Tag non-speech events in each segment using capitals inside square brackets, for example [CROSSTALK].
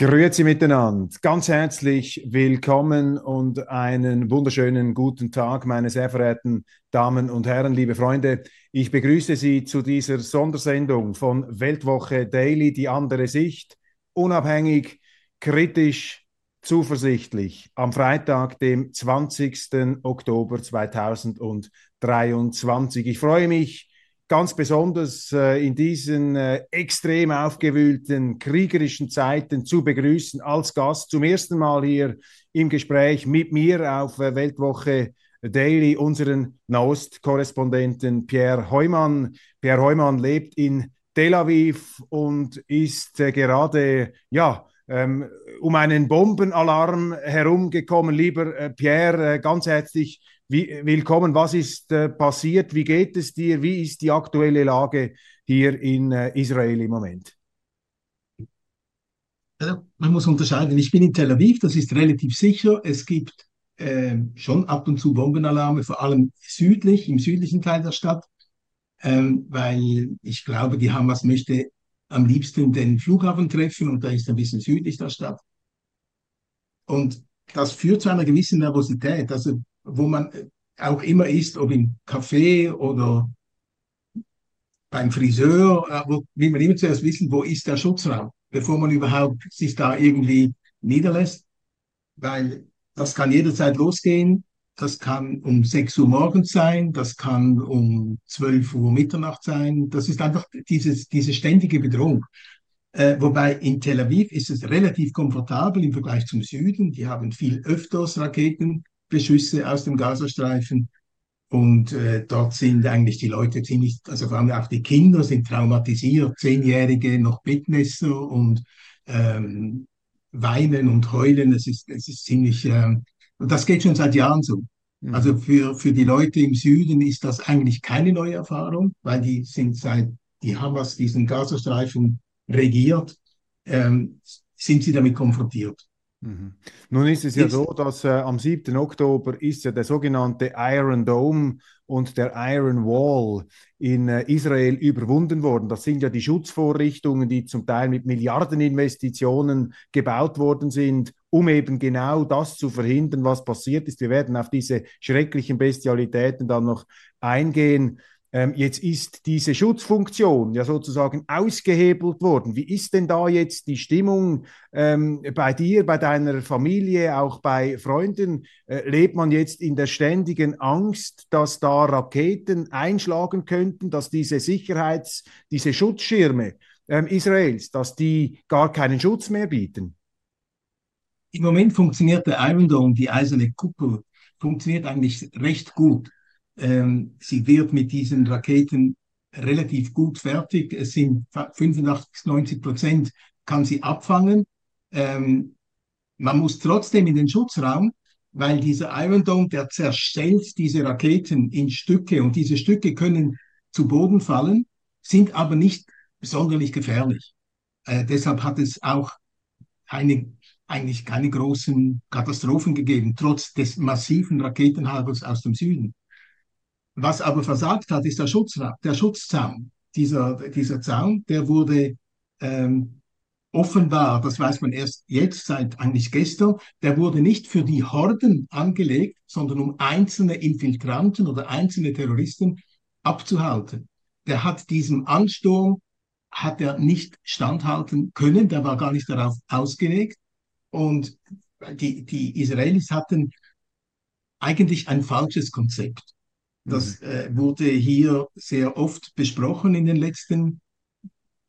Grüezi miteinander. Ganz herzlich willkommen und einen wunderschönen guten Tag, meine sehr verehrten Damen und Herren, liebe Freunde. Ich begrüße Sie zu dieser Sondersendung von Weltwoche Daily, die andere Sicht, unabhängig, kritisch, zuversichtlich, am Freitag, dem 20. Oktober 2023. Ich freue mich, ganz besonders äh, in diesen äh, extrem aufgewühlten kriegerischen Zeiten zu begrüßen als Gast zum ersten Mal hier im Gespräch mit mir auf äh, Weltwoche Daily unseren Nahost-Korrespondenten Pierre Heumann. Pierre Heumann lebt in Tel Aviv und ist gerade ja ähm, um einen Bombenalarm herumgekommen. Lieber Pierre, ganz herzlich wie, willkommen. Was ist äh, passiert? Wie geht es dir? Wie ist die aktuelle Lage hier in äh, Israel im Moment? Also, man muss unterscheiden. Ich bin in Tel Aviv, das ist relativ sicher. Es gibt äh, schon ab und zu Bombenalarme, vor allem südlich, im südlichen Teil der Stadt, ähm, weil ich glaube, die Hamas möchte am liebsten den Flughafen treffen und da ist ein bisschen südlich der Stadt. Und das führt zu einer gewissen Nervosität. Also wo man auch immer ist, ob im Café oder beim Friseur, äh, wo, will man immer zuerst wissen, wo ist der Schutzraum, bevor man überhaupt sich da irgendwie niederlässt, weil das kann jederzeit losgehen. Das kann um 6 Uhr morgens sein, das kann um 12 Uhr Mitternacht sein. Das ist einfach dieses, diese ständige Bedrohung. Äh, wobei in Tel Aviv ist es relativ komfortabel im Vergleich zum Süden. Die haben viel öfters Raketen Beschüsse aus dem Gazastreifen. Und äh, dort sind eigentlich die Leute ziemlich, also vor allem auch die Kinder sind traumatisiert, Zehnjährige noch Bettnässer und ähm, weinen und heulen. Es ist, es ist ziemlich, äh, und das geht schon seit Jahren so. Mhm. Also für, für die Leute im Süden ist das eigentlich keine neue Erfahrung, weil die sind seit die Hamas diesen Gazastreifen regiert, ähm, sind sie damit konfrontiert. Mhm. Nun ist es ja ist, so, dass äh, am 7. Oktober ist ja der sogenannte Iron Dome und der Iron Wall in äh, Israel überwunden worden. Das sind ja die Schutzvorrichtungen, die zum Teil mit Milliardeninvestitionen gebaut worden sind, um eben genau das zu verhindern, was passiert ist. Wir werden auf diese schrecklichen Bestialitäten dann noch eingehen. Ähm, jetzt ist diese Schutzfunktion ja sozusagen ausgehebelt worden. Wie ist denn da jetzt die Stimmung ähm, bei dir, bei deiner Familie, auch bei Freunden? Äh, lebt man jetzt in der ständigen Angst, dass da Raketen einschlagen könnten, dass diese Sicherheits-, diese Schutzschirme ähm, Israels, dass die gar keinen Schutz mehr bieten? Im Moment funktioniert der Iron Dome, die eiserne Kuppel, funktioniert eigentlich recht gut. Ähm, sie wird mit diesen Raketen relativ gut fertig. Es sind 85, 90 Prozent kann sie abfangen. Ähm, man muss trotzdem in den Schutzraum, weil dieser Iron Dome, der zerstellt diese Raketen in Stücke und diese Stücke können zu Boden fallen, sind aber nicht sonderlich gefährlich. Äh, deshalb hat es auch eine, eigentlich keine großen Katastrophen gegeben, trotz des massiven Raketenhagels aus dem Süden. Was aber versagt hat, ist der, Schutzra der Schutzzaun. Dieser, dieser Zaun, der wurde ähm, offenbar, das weiß man erst jetzt, seit eigentlich gestern, der wurde nicht für die Horden angelegt, sondern um einzelne Infiltranten oder einzelne Terroristen abzuhalten. Der hat diesem Ansturm, hat er nicht standhalten können, der war gar nicht darauf ausgelegt. Und die, die Israelis hatten eigentlich ein falsches Konzept. Das mhm. äh, wurde hier sehr oft besprochen in den letzten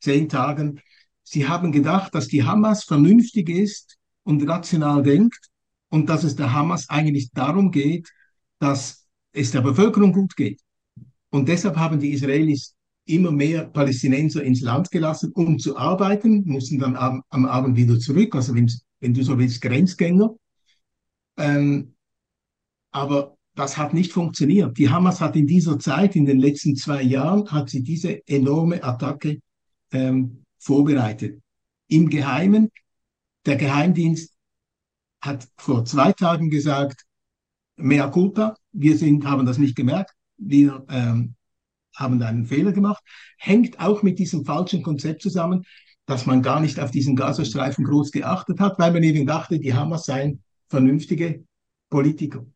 zehn Tagen. Sie haben gedacht, dass die Hamas vernünftig ist und rational denkt und dass es der Hamas eigentlich darum geht, dass es der Bevölkerung gut geht. Und deshalb haben die Israelis immer mehr Palästinenser ins Land gelassen, um zu arbeiten, mussten dann am, am Abend wieder zurück, also wenn, wenn, du so willst, Grenzgänger. Ähm, aber das hat nicht funktioniert. Die Hamas hat in dieser Zeit, in den letzten zwei Jahren, hat sie diese enorme Attacke ähm, vorbereitet. Im Geheimen, der Geheimdienst hat vor zwei Tagen gesagt, mea culpa, wir sind, haben das nicht gemerkt, wir ähm, haben einen Fehler gemacht, hängt auch mit diesem falschen Konzept zusammen, dass man gar nicht auf diesen Gazastreifen groß geachtet hat, weil man eben dachte, die Hamas seien vernünftige Politiker.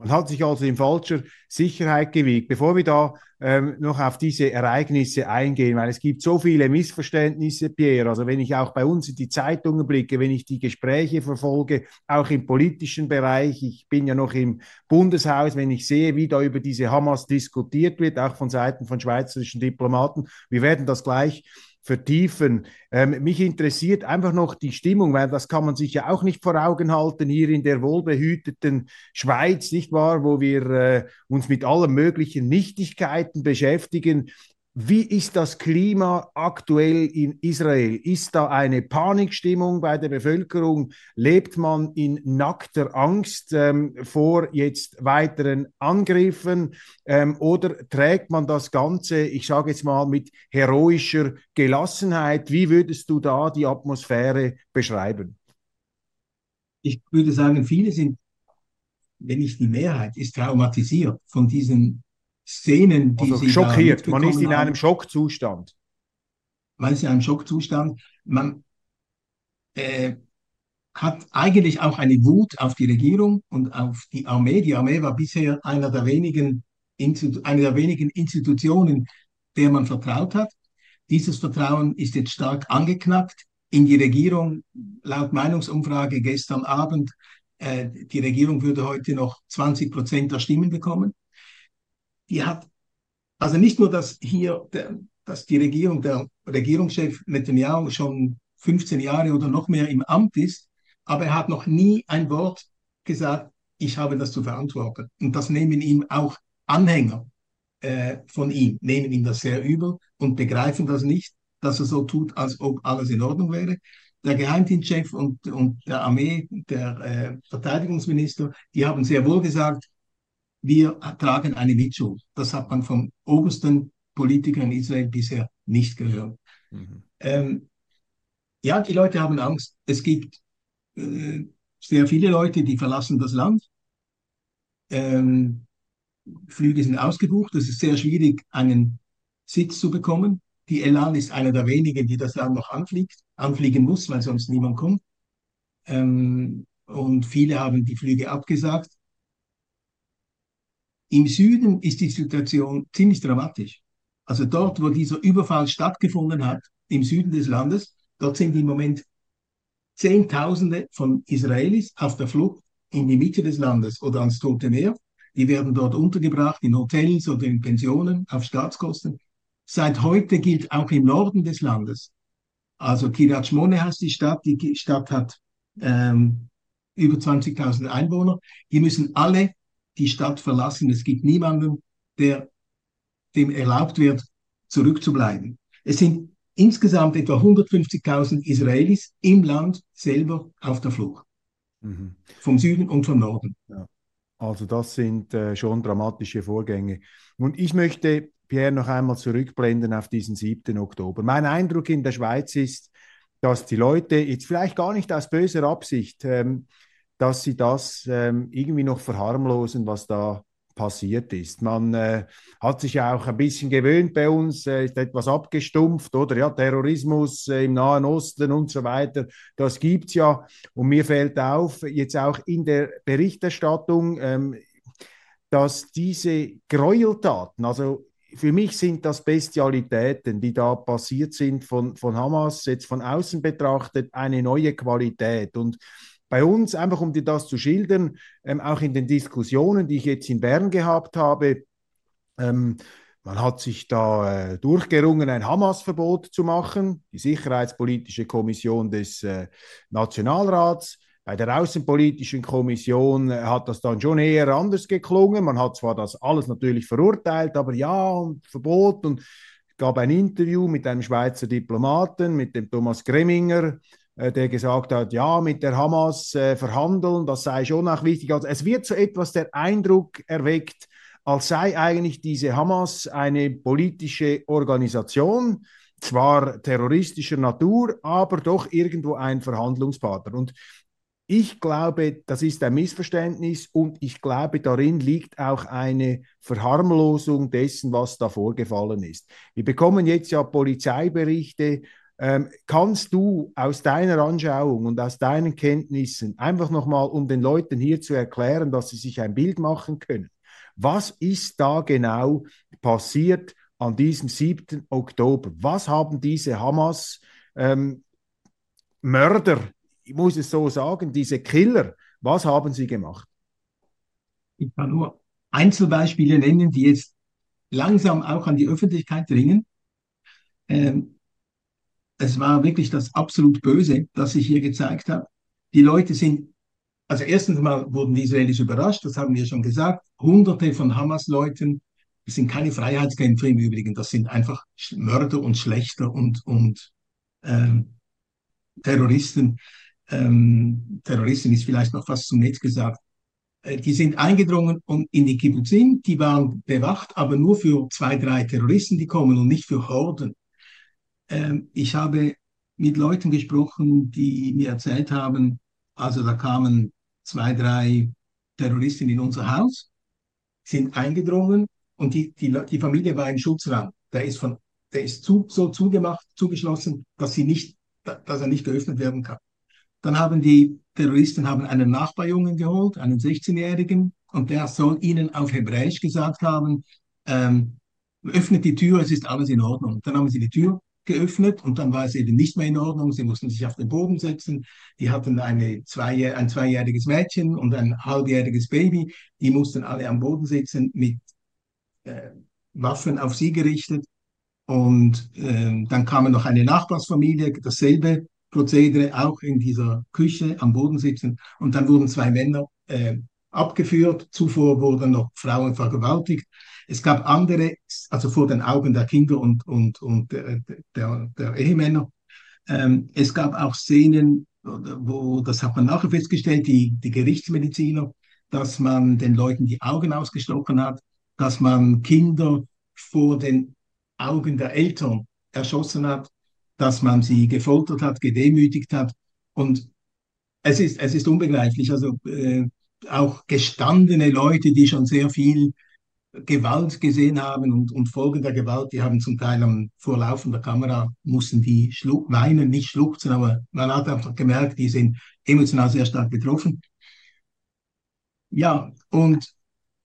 Man hat sich also in falscher Sicherheit gewiegt. Bevor wir da ähm, noch auf diese Ereignisse eingehen, weil es gibt so viele Missverständnisse, Pierre. Also wenn ich auch bei uns in die Zeitungen blicke, wenn ich die Gespräche verfolge, auch im politischen Bereich, ich bin ja noch im Bundeshaus, wenn ich sehe, wie da über diese Hamas diskutiert wird, auch von Seiten von schweizerischen Diplomaten, wir werden das gleich vertiefen. Ähm, mich interessiert einfach noch die Stimmung, weil das kann man sich ja auch nicht vor Augen halten hier in der wohlbehüteten Schweiz, nicht wahr, wo wir äh, uns mit allen möglichen Nichtigkeiten beschäftigen. Wie ist das Klima aktuell in Israel? Ist da eine Panikstimmung bei der Bevölkerung? Lebt man in nackter Angst ähm, vor jetzt weiteren Angriffen? Ähm, oder trägt man das Ganze, ich sage jetzt mal, mit heroischer Gelassenheit? Wie würdest du da die Atmosphäre beschreiben? Ich würde sagen, viele sind, wenn nicht die Mehrheit, ist traumatisiert von diesen Szenen, die also sie schockiert. Man ist in einem Schockzustand. Man ist in einem Schockzustand. Man äh, hat eigentlich auch eine Wut auf die Regierung und auf die Armee. Die Armee war bisher einer der wenigen, eine der wenigen Institutionen, der man vertraut hat. Dieses Vertrauen ist jetzt stark angeknackt. In die Regierung, laut Meinungsumfrage gestern Abend, äh, die Regierung würde heute noch 20 Prozent der Stimmen bekommen die hat, also nicht nur, dass hier, der, dass die Regierung, der Regierungschef Netanyahu schon 15 Jahre oder noch mehr im Amt ist, aber er hat noch nie ein Wort gesagt, ich habe das zu verantworten. Und das nehmen ihm auch Anhänger äh, von ihm, nehmen ihm das sehr übel und begreifen das nicht, dass er so tut, als ob alles in Ordnung wäre. Der Geheimdienstchef und, und der Armee, der äh, Verteidigungsminister, die haben sehr wohl gesagt, wir tragen eine Mitschuld. Das hat man vom obersten Politiker in Israel bisher nicht gehört. Mhm. Ähm, ja, die Leute haben Angst. Es gibt äh, sehr viele Leute, die verlassen das Land. Ähm, Flüge sind ausgebucht. Es ist sehr schwierig, einen Sitz zu bekommen. Die Elan ist einer der wenigen, die das Land noch anfliegt, anfliegen muss, weil sonst niemand kommt. Ähm, und viele haben die Flüge abgesagt. Im Süden ist die Situation ziemlich dramatisch. Also dort, wo dieser Überfall stattgefunden hat, im Süden des Landes, dort sind im Moment Zehntausende von Israelis auf der Flucht in die Mitte des Landes oder ans Tote Meer. Die werden dort untergebracht in Hotels oder in Pensionen auf Staatskosten. Seit heute gilt auch im Norden des Landes, also Kiryat Shmone heißt die Stadt, die Stadt hat ähm, über 20.000 Einwohner, die müssen alle die Stadt verlassen. Es gibt niemanden, der dem erlaubt wird, zurückzubleiben. Es sind insgesamt etwa 150.000 Israelis im Land selber auf der Flucht. Mhm. Vom Süden und vom Norden. Ja. Also das sind äh, schon dramatische Vorgänge. Und ich möchte, Pierre, noch einmal zurückblenden auf diesen 7. Oktober. Mein Eindruck in der Schweiz ist, dass die Leute jetzt vielleicht gar nicht aus böser Absicht ähm, dass sie das ähm, irgendwie noch verharmlosen, was da passiert ist. Man äh, hat sich ja auch ein bisschen gewöhnt bei uns, äh, ist etwas abgestumpft, oder ja, Terrorismus äh, im Nahen Osten und so weiter, das gibt es ja. Und mir fällt auf, jetzt auch in der Berichterstattung, ähm, dass diese Gräueltaten, also für mich sind das Bestialitäten, die da passiert sind von, von Hamas, jetzt von außen betrachtet, eine neue Qualität. Und bei uns, einfach um dir das zu schildern, ähm, auch in den Diskussionen, die ich jetzt in Bern gehabt habe, ähm, man hat sich da äh, durchgerungen, ein Hamas-Verbot zu machen. Die Sicherheitspolitische Kommission des äh, Nationalrats bei der Außenpolitischen Kommission hat das dann schon eher anders geklungen. Man hat zwar das alles natürlich verurteilt, aber ja, und Verbot und gab ein Interview mit einem Schweizer Diplomaten, mit dem Thomas Greminger, äh, der gesagt hat, ja, mit der Hamas äh, verhandeln, das sei schon auch wichtig. Also es wird so etwas der Eindruck erweckt, als sei eigentlich diese Hamas eine politische Organisation, zwar terroristischer Natur, aber doch irgendwo ein Verhandlungspartner. Und ich glaube, das ist ein Missverständnis und ich glaube, darin liegt auch eine Verharmlosung dessen, was da vorgefallen ist. Wir bekommen jetzt ja Polizeiberichte. Ähm, kannst du aus deiner Anschauung und aus deinen Kenntnissen einfach nochmal, um den Leuten hier zu erklären, dass sie sich ein Bild machen können, was ist da genau passiert an diesem 7. Oktober? Was haben diese Hamas ähm, Mörder ich muss es so sagen, diese Killer, was haben sie gemacht? Ich kann nur Einzelbeispiele nennen, die jetzt langsam auch an die Öffentlichkeit dringen. Ähm, es war wirklich das absolut Böse, das sich hier gezeigt hat. Die Leute sind, also erstens mal wurden die Israelis überrascht, das haben wir schon gesagt. Hunderte von Hamas-Leuten, das sind keine Freiheitskämpfer im Übrigen, das sind einfach Mörder und Schlechter und, und ähm, Terroristen ähm, Terroristen ist vielleicht noch fast zu nett gesagt, äh, die sind eingedrungen und in die Kibbutzim, die waren bewacht, aber nur für zwei, drei Terroristen, die kommen und nicht für Horden. Ähm, ich habe mit Leuten gesprochen, die mir erzählt haben, also da kamen zwei, drei Terroristen in unser Haus, sind eingedrungen und die, die, die Familie war im Schutzraum. Der ist, von, der ist zu, so zugemacht, zugeschlossen, dass, sie nicht, dass er nicht geöffnet werden kann. Dann haben die Terroristen haben einen Nachbarjungen geholt, einen 16-Jährigen, und der soll ihnen auf Hebräisch gesagt haben, ähm, öffnet die Tür, es ist alles in Ordnung. Dann haben sie die Tür geöffnet und dann war es eben nicht mehr in Ordnung. Sie mussten sich auf den Boden setzen. Die hatten eine zwei, ein zweijähriges Mädchen und ein halbjähriges Baby. Die mussten alle am Boden sitzen mit äh, Waffen auf sie gerichtet. Und äh, dann kam noch eine Nachbarsfamilie, dasselbe Prozedere auch in dieser Küche am Boden sitzen. Und dann wurden zwei Männer äh, abgeführt. Zuvor wurden noch Frauen vergewaltigt. Es gab andere, also vor den Augen der Kinder und, und, und der, der, der Ehemänner. Ähm, es gab auch Szenen, wo, das hat man nachher festgestellt, die, die Gerichtsmediziner, dass man den Leuten die Augen ausgestochen hat, dass man Kinder vor den Augen der Eltern erschossen hat, dass man sie gefoltert hat, gedemütigt hat. Und es ist, es ist unbegreiflich. Also äh, auch gestandene Leute, die schon sehr viel Gewalt gesehen haben und, und Folgen der Gewalt, die haben zum Teil am vorlaufender Kamera, mussten die schluck, weinen, nicht schluchzen, aber man hat einfach gemerkt, die sind emotional sehr stark betroffen. Ja, und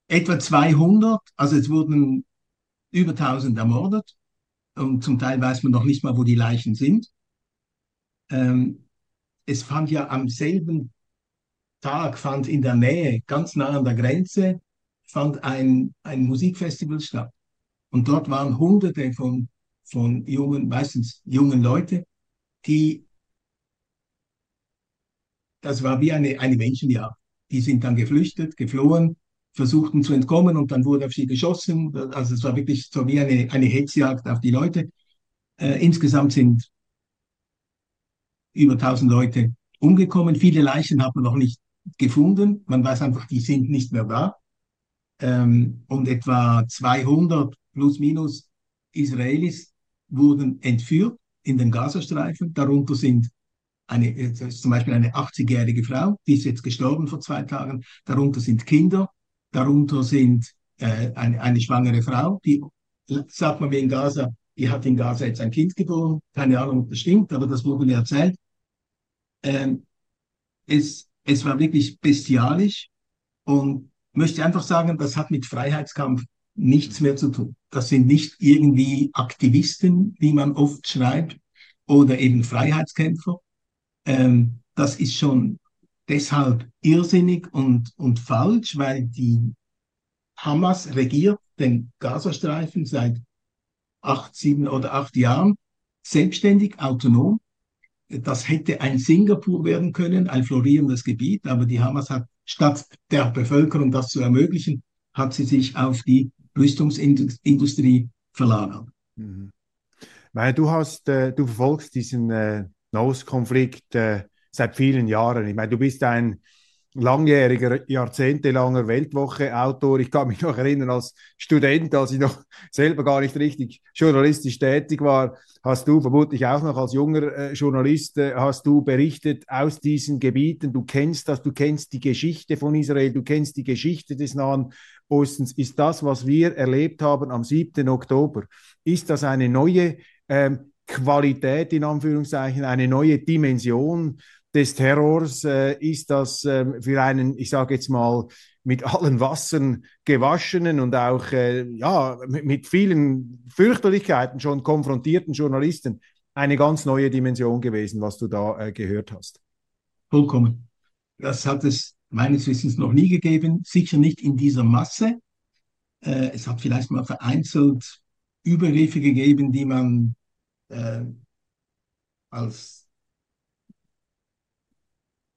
etwa 200, also es wurden über 1000 ermordet und zum Teil weiß man noch nicht mal, wo die Leichen sind. Ähm, es fand ja am selben Tag, fand in der Nähe, ganz nah an der Grenze, fand ein, ein Musikfestival statt. Und dort waren Hunderte von, von jungen, meistens jungen Leute, die, das war wie eine, eine Menschenjagd. Die sind dann geflüchtet, geflohen, versuchten zu entkommen und dann wurde auf sie geschossen. Also es war wirklich so wie eine, eine Hetzjagd auf die Leute. Äh, insgesamt sind über 1000 Leute umgekommen. Viele Leichen hat man noch nicht gefunden. Man weiß einfach, die sind nicht mehr da. Ähm, und etwa 200 plus minus Israelis wurden entführt in den Gazastreifen. Darunter sind eine, zum Beispiel eine 80-jährige Frau, die ist jetzt gestorben vor zwei Tagen. Darunter sind Kinder, Darunter sind äh, eine, eine schwangere Frau, die, sagt man mir in Gaza, die hat in Gaza jetzt ein Kind geboren. Keine Ahnung, ob das stimmt, aber das wurde mir erzählt. Ähm, es, es war wirklich bestialisch und möchte einfach sagen, das hat mit Freiheitskampf nichts mehr zu tun. Das sind nicht irgendwie Aktivisten, wie man oft schreibt, oder eben Freiheitskämpfer. Ähm, das ist schon deshalb irrsinnig und, und falsch, weil die Hamas regiert den Gazastreifen seit acht, sieben oder acht Jahren selbstständig, autonom. das hätte ein Singapur werden können, ein florierendes Gebiet, aber die Hamas hat statt der Bevölkerung das zu ermöglichen, hat sie sich auf die Rüstungsindustrie verlagert. Mhm. Du hast, äh, du verfolgst diesen äh, Nahostkonflikt äh, seit vielen Jahren. Ich meine, du bist ein langjähriger, jahrzehntelanger Weltwoche-Autor. Ich kann mich noch erinnern, als Student, als ich noch selber gar nicht richtig journalistisch tätig war, hast du vermutlich auch noch als junger äh, Journalist, äh, hast du berichtet aus diesen Gebieten. Du kennst das, du kennst die Geschichte von Israel, du kennst die Geschichte des Nahen Ostens. Ist das, was wir erlebt haben am 7. Oktober, ist das eine neue ähm, Qualität in Anführungszeichen, eine neue Dimension des Terrors äh, ist das äh, für einen, ich sage jetzt mal, mit allen Wassern gewaschenen und auch äh, ja, mit, mit, vielen Fürchterlichkeiten schon konfrontierten Journalisten eine ganz neue Dimension gewesen, was du da äh, gehört hast. Vollkommen. Das hat es meines Wissens noch nie gegeben, sicher nicht in dieser Masse. Äh, es hat vielleicht mal vereinzelt Übergriffe gegeben, die man äh, als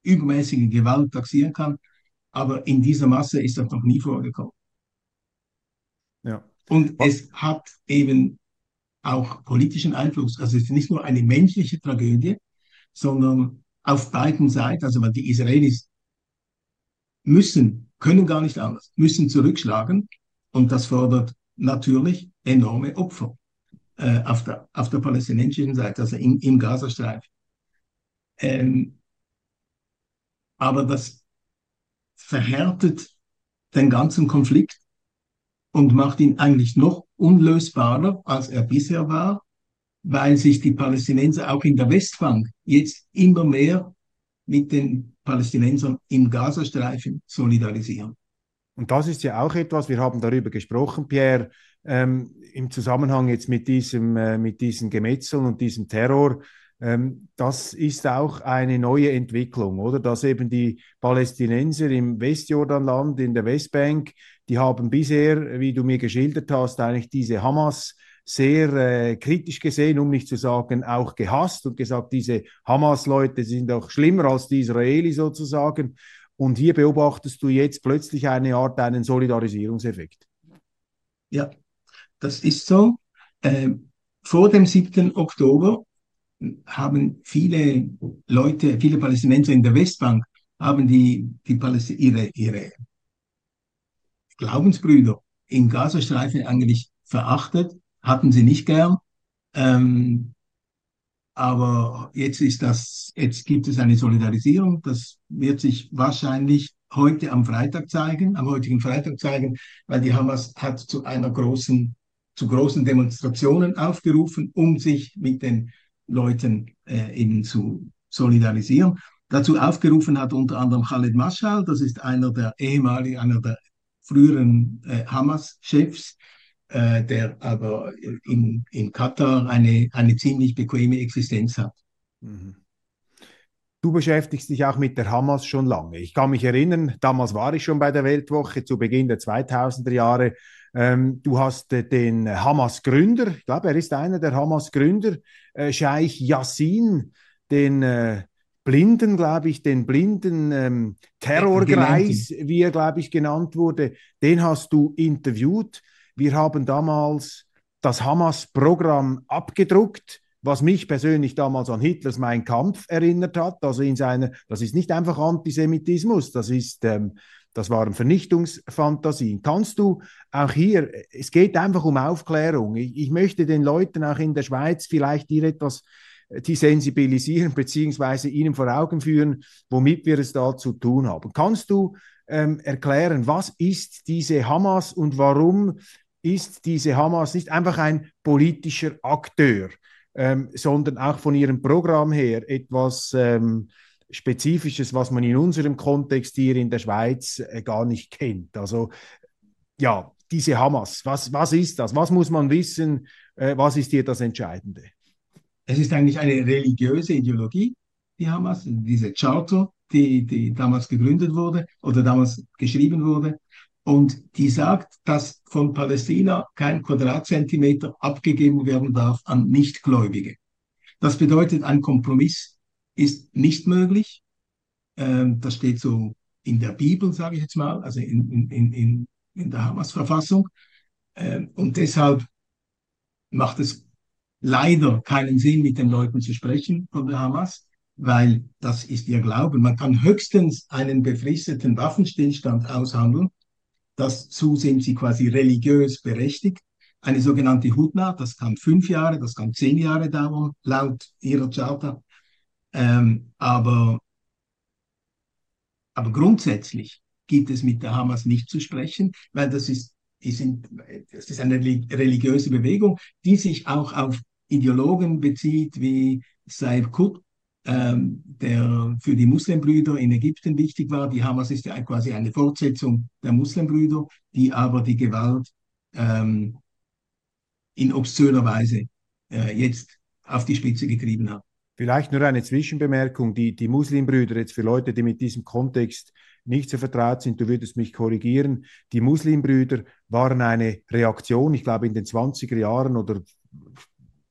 übermäßige Gewalt taxieren kann. Aber in dieser Masse ist das noch nie vorgekommen. Ja. Und es hat eben auch politischen Einfluss. Also es ist nicht nur eine menschliche Tragödie, sondern auf beiden Seiten, also die Israelis müssen, können gar nicht anders, müssen zurückschlagen. Und das fordert natürlich enorme Opfer äh, auf, der, auf der palästinensischen Seite, also im, im Gazastreifen. Ähm, aber das verhärtet den ganzen Konflikt und macht ihn eigentlich noch unlösbarer, als er bisher war, weil sich die Palästinenser auch in der Westbank jetzt immer mehr mit den Palästinensern im Gazastreifen solidarisieren. Und das ist ja auch etwas, wir haben darüber gesprochen, Pierre, ähm, im Zusammenhang jetzt mit diesem, äh, mit diesen Gemetzeln und diesem Terror. Ähm, das ist auch eine neue Entwicklung, oder? Dass eben die Palästinenser im Westjordanland, in der Westbank, die haben bisher, wie du mir geschildert hast, eigentlich diese Hamas sehr äh, kritisch gesehen, um nicht zu sagen auch gehasst und gesagt, diese Hamas-Leute sind auch schlimmer als die Israeli sozusagen. Und hier beobachtest du jetzt plötzlich eine Art, einen Solidarisierungseffekt. Ja, das ist so. Äh, vor dem 7. Oktober haben viele Leute, viele Palästinenser in der Westbank, haben die, die ihre, ihre Glaubensbrüder im Gazastreifen eigentlich verachtet, hatten sie nicht gern. Ähm, aber jetzt ist das, jetzt gibt es eine Solidarisierung. Das wird sich wahrscheinlich heute am Freitag zeigen, am heutigen Freitag zeigen, weil die Hamas hat zu einer großen, zu großen Demonstrationen aufgerufen, um sich mit den Leuten äh, eben zu solidarisieren. Dazu aufgerufen hat unter anderem Khaled Mashal, das ist einer der ehemaligen, einer der früheren äh, Hamas-Chefs, äh, der aber in, in Katar eine, eine ziemlich bequeme Existenz hat. Mhm. Du beschäftigst dich auch mit der Hamas schon lange. Ich kann mich erinnern, damals war ich schon bei der Weltwoche zu Beginn der 2000er Jahre ähm, du hast äh, den Hamas-Gründer, ich glaube, er ist einer der Hamas-Gründer, äh, Scheich Yassin, den äh, Blinden, glaube ich, den blinden ähm, Terrorgreis, wie er, glaube ich, genannt wurde, den hast du interviewt. Wir haben damals das Hamas-Programm abgedruckt, was mich persönlich damals an Hitlers Mein Kampf erinnert hat. Also in seiner, das ist nicht einfach Antisemitismus, das ist ähm, das waren Vernichtungsfantasien. Kannst du auch hier, es geht einfach um Aufklärung. Ich, ich möchte den Leuten auch in der Schweiz vielleicht hier etwas äh, die sensibilisieren beziehungsweise ihnen vor Augen führen, womit wir es da zu tun haben. Kannst du ähm, erklären, was ist diese Hamas und warum ist diese Hamas nicht einfach ein politischer Akteur, ähm, sondern auch von ihrem Programm her etwas ähm, Spezifisches, was man in unserem Kontext hier in der Schweiz äh, gar nicht kennt. Also ja, diese Hamas, was, was ist das? Was muss man wissen? Äh, was ist hier das Entscheidende? Es ist eigentlich eine religiöse Ideologie, die Hamas, diese Charter, die, die damals gegründet wurde oder damals geschrieben wurde. Und die sagt, dass von Palästina kein Quadratzentimeter abgegeben werden darf an Nichtgläubige. Das bedeutet ein Kompromiss ist nicht möglich. Ähm, das steht so in der Bibel, sage ich jetzt mal, also in, in, in, in der Hamas-Verfassung. Ähm, und deshalb macht es leider keinen Sinn, mit den Leuten zu sprechen von der Hamas, weil das ist ihr Glauben. Man kann höchstens einen befristeten Waffenstillstand aushandeln. Dazu sind sie quasi religiös berechtigt. Eine sogenannte Hudna, das kann fünf Jahre, das kann zehn Jahre dauern, laut ihrer Charta. Ähm, aber, aber grundsätzlich gibt es mit der Hamas nicht zu sprechen, weil das ist, die sind, das ist eine religiöse Bewegung, die sich auch auf Ideologen bezieht wie Saib Qutb, ähm, der für die Muslimbrüder in Ägypten wichtig war. Die Hamas ist ja quasi eine Fortsetzung der Muslimbrüder, die aber die Gewalt ähm, in obszöner Weise äh, jetzt auf die Spitze getrieben hat. Vielleicht nur eine Zwischenbemerkung. Die, die Muslimbrüder, jetzt für Leute, die mit diesem Kontext nicht so vertraut sind, du würdest mich korrigieren. Die Muslimbrüder waren eine Reaktion, ich glaube in den 20er Jahren oder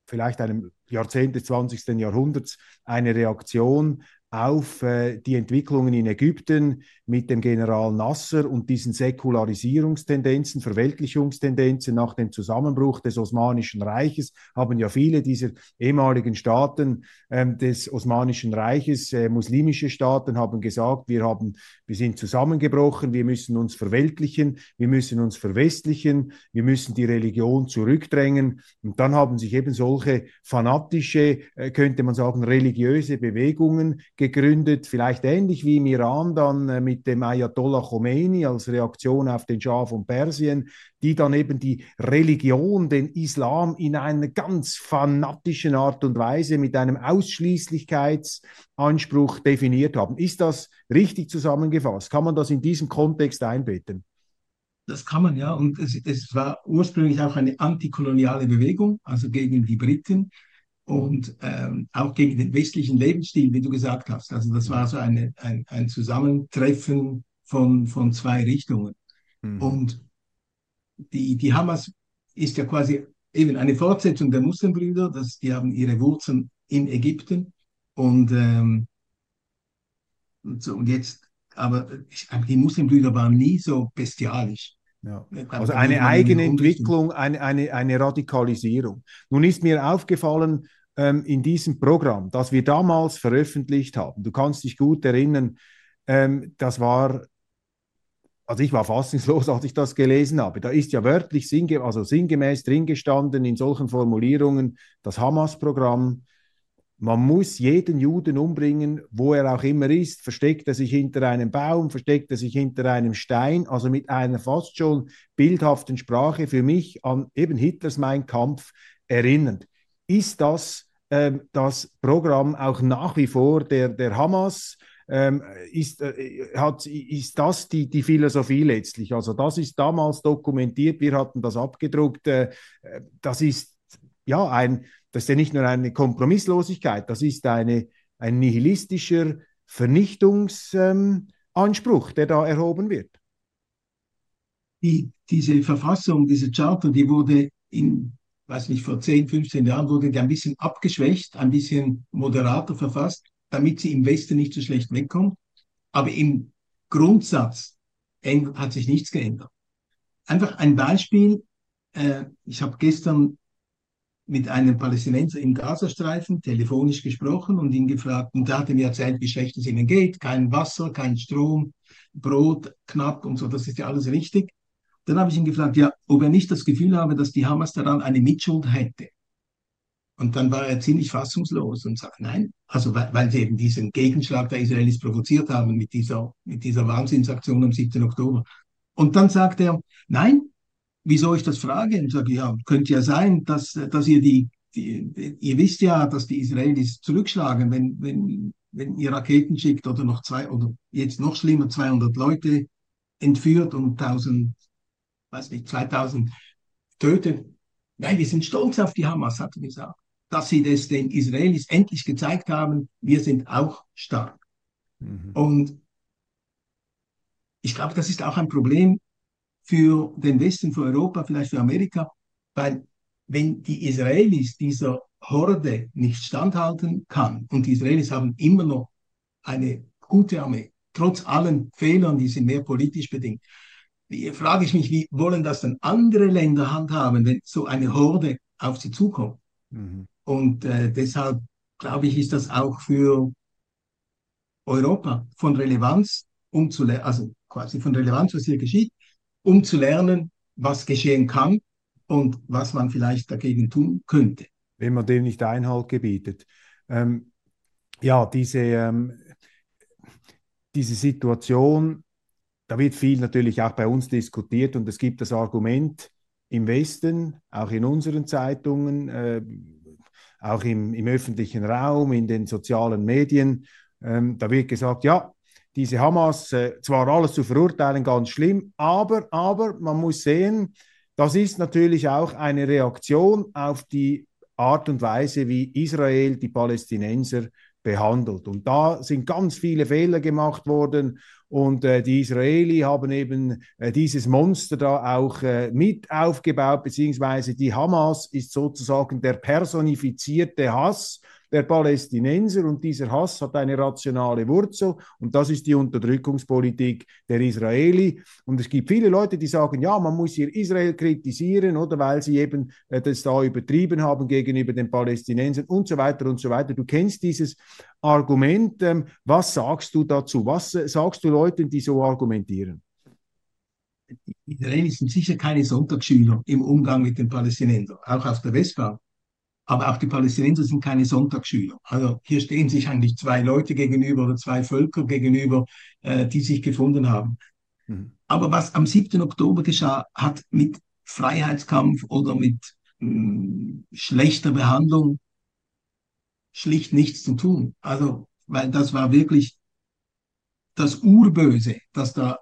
vielleicht einem Jahrzehnt des 20. Jahrhunderts, eine Reaktion auf äh, die Entwicklungen in Ägypten mit dem General Nasser und diesen Säkularisierungstendenzen, Verweltlichungstendenzen nach dem Zusammenbruch des Osmanischen Reiches haben ja viele dieser ehemaligen Staaten ähm, des Osmanischen Reiches, äh, muslimische Staaten, haben gesagt, wir haben, wir sind zusammengebrochen, wir müssen uns verweltlichen, wir müssen uns verwestlichen, wir müssen die Religion zurückdrängen. Und dann haben sich eben solche fanatische, äh, könnte man sagen, religiöse Bewegungen gegründet, vielleicht ähnlich wie im Iran dann äh, mit dem Ayatollah Khomeini als Reaktion auf den Schah von Persien, die dann eben die Religion, den Islam in einer ganz fanatischen Art und Weise mit einem Ausschließlichkeitsanspruch definiert haben. Ist das richtig zusammengefasst? Kann man das in diesem Kontext einbetten? Das kann man ja. Und es, es war ursprünglich auch eine antikoloniale Bewegung, also gegen die Briten und ähm, auch gegen den westlichen Lebensstil, wie du gesagt hast. Also das war so eine, ein, ein Zusammentreffen von, von zwei Richtungen. Mhm. Und die, die Hamas ist ja quasi eben eine Fortsetzung der Muslimbrüder, das, die haben ihre Wurzeln in Ägypten und, ähm, und, so, und jetzt, aber die Muslimbrüder waren nie so bestialisch. Ja. Also eine eigene Entwicklung, eine, eine, eine Radikalisierung. Nun ist mir aufgefallen, ähm, in diesem Programm, das wir damals veröffentlicht haben, du kannst dich gut erinnern, ähm, das war, also ich war fassungslos, [LAUGHS] als ich das gelesen habe. Da ist ja wörtlich sinnge also sinngemäß drin gestanden in solchen Formulierungen das Hamas-Programm. Man muss jeden Juden umbringen, wo er auch immer ist. Versteckt er sich hinter einem Baum, versteckt er sich hinter einem Stein, also mit einer fast schon bildhaften Sprache für mich an eben Hitlers Mein Kampf erinnernd. Ist das ähm, das Programm auch nach wie vor der, der Hamas. Ähm, ist, äh, hat, ist das die, die Philosophie letztlich? Also das ist damals dokumentiert, wir hatten das abgedruckt. Äh, das ist ja ein, das ist ja nicht nur eine Kompromisslosigkeit, das ist eine, ein nihilistischer Vernichtungsanspruch, ähm, der da erhoben wird. Die, diese Verfassung, diese Charter, die wurde in weiß nicht, vor 10, 15 Jahren wurde die ein bisschen abgeschwächt, ein bisschen moderater verfasst, damit sie im Westen nicht so schlecht wegkommt. Aber im Grundsatz hat sich nichts geändert. Einfach ein Beispiel. Äh, ich habe gestern mit einem Palästinenser im Gazastreifen telefonisch gesprochen und ihn gefragt, und der hatte mir erzählt, wie schlecht es ihnen geht, kein Wasser, kein Strom, Brot knapp und so, das ist ja alles richtig. Dann habe ich ihn gefragt, ja, ob er nicht das Gefühl habe, dass die Hamas daran eine Mitschuld hätte. Und dann war er ziemlich fassungslos und sagt, nein, also weil, weil sie eben diesen Gegenschlag der Israelis provoziert haben mit dieser, mit dieser Wahnsinnsaktion am 7. Oktober. Und dann sagt er, nein, wieso ich das frage? Und ich sage, ja, könnte ja sein, dass, dass ihr die, die, ihr wisst ja, dass die Israelis zurückschlagen, wenn, wenn, wenn ihr Raketen schickt oder noch zwei, oder jetzt noch schlimmer, 200 Leute entführt und 1000 weiß nicht, 2000 tötet. Nein, wir sind stolz auf die Hamas, hat er gesagt, dass sie das den Israelis endlich gezeigt haben, wir sind auch stark. Mhm. Und ich glaube, das ist auch ein Problem für den Westen, für Europa, vielleicht für Amerika, weil wenn die Israelis dieser Horde nicht standhalten kann, und die Israelis haben immer noch eine gute Armee, trotz allen Fehlern, die sind mehr politisch bedingt, frage ich mich, wie wollen das dann andere Länder handhaben, wenn so eine Horde auf sie zukommt? Mhm. Und äh, deshalb glaube ich, ist das auch für Europa von Relevanz, um zu also quasi von Relevanz, was hier geschieht, um zu lernen, was geschehen kann und was man vielleicht dagegen tun könnte. Wenn man dem nicht Einhalt gebietet. Ähm, ja, diese, ähm, diese Situation, da wird viel natürlich auch bei uns diskutiert und es gibt das Argument im Westen, auch in unseren Zeitungen, äh, auch im, im, öffentlichen Raum, in den sozialen Medien, ähm, da wird gesagt, ja, diese Hamas, äh, zwar alles zu verurteilen, ganz schlimm, aber, aber man muss sehen, das ist natürlich auch eine Reaktion auf die Art und Weise, wie Israel die Palästinenser behandelt. Und da sind ganz viele Fehler gemacht worden und äh, die Israeli haben eben äh, dieses Monster da auch äh, mit aufgebaut, beziehungsweise die Hamas ist sozusagen der personifizierte Hass der Palästinenser und dieser Hass hat eine rationale Wurzel und das ist die Unterdrückungspolitik der Israeli. Und es gibt viele Leute, die sagen, ja, man muss hier Israel kritisieren oder weil sie eben äh, das da übertrieben haben gegenüber den Palästinensern und so weiter und so weiter. Du kennst dieses Argument. Ähm, was sagst du dazu? Was äh, sagst du Leuten, die so argumentieren? Die Israelis sind sicher keine Sonntagsschüler im Umgang mit den Palästinensern, auch auf der Westbank. Aber auch die Palästinenser sind keine Sonntagsschüler. Also hier stehen sich eigentlich zwei Leute gegenüber oder zwei Völker gegenüber, äh, die sich gefunden haben. Mhm. Aber was am 7. Oktober geschah, hat mit Freiheitskampf oder mit mh, hm, schlechter Behandlung schlicht nichts zu tun. Also, weil das war wirklich das Urböse, das da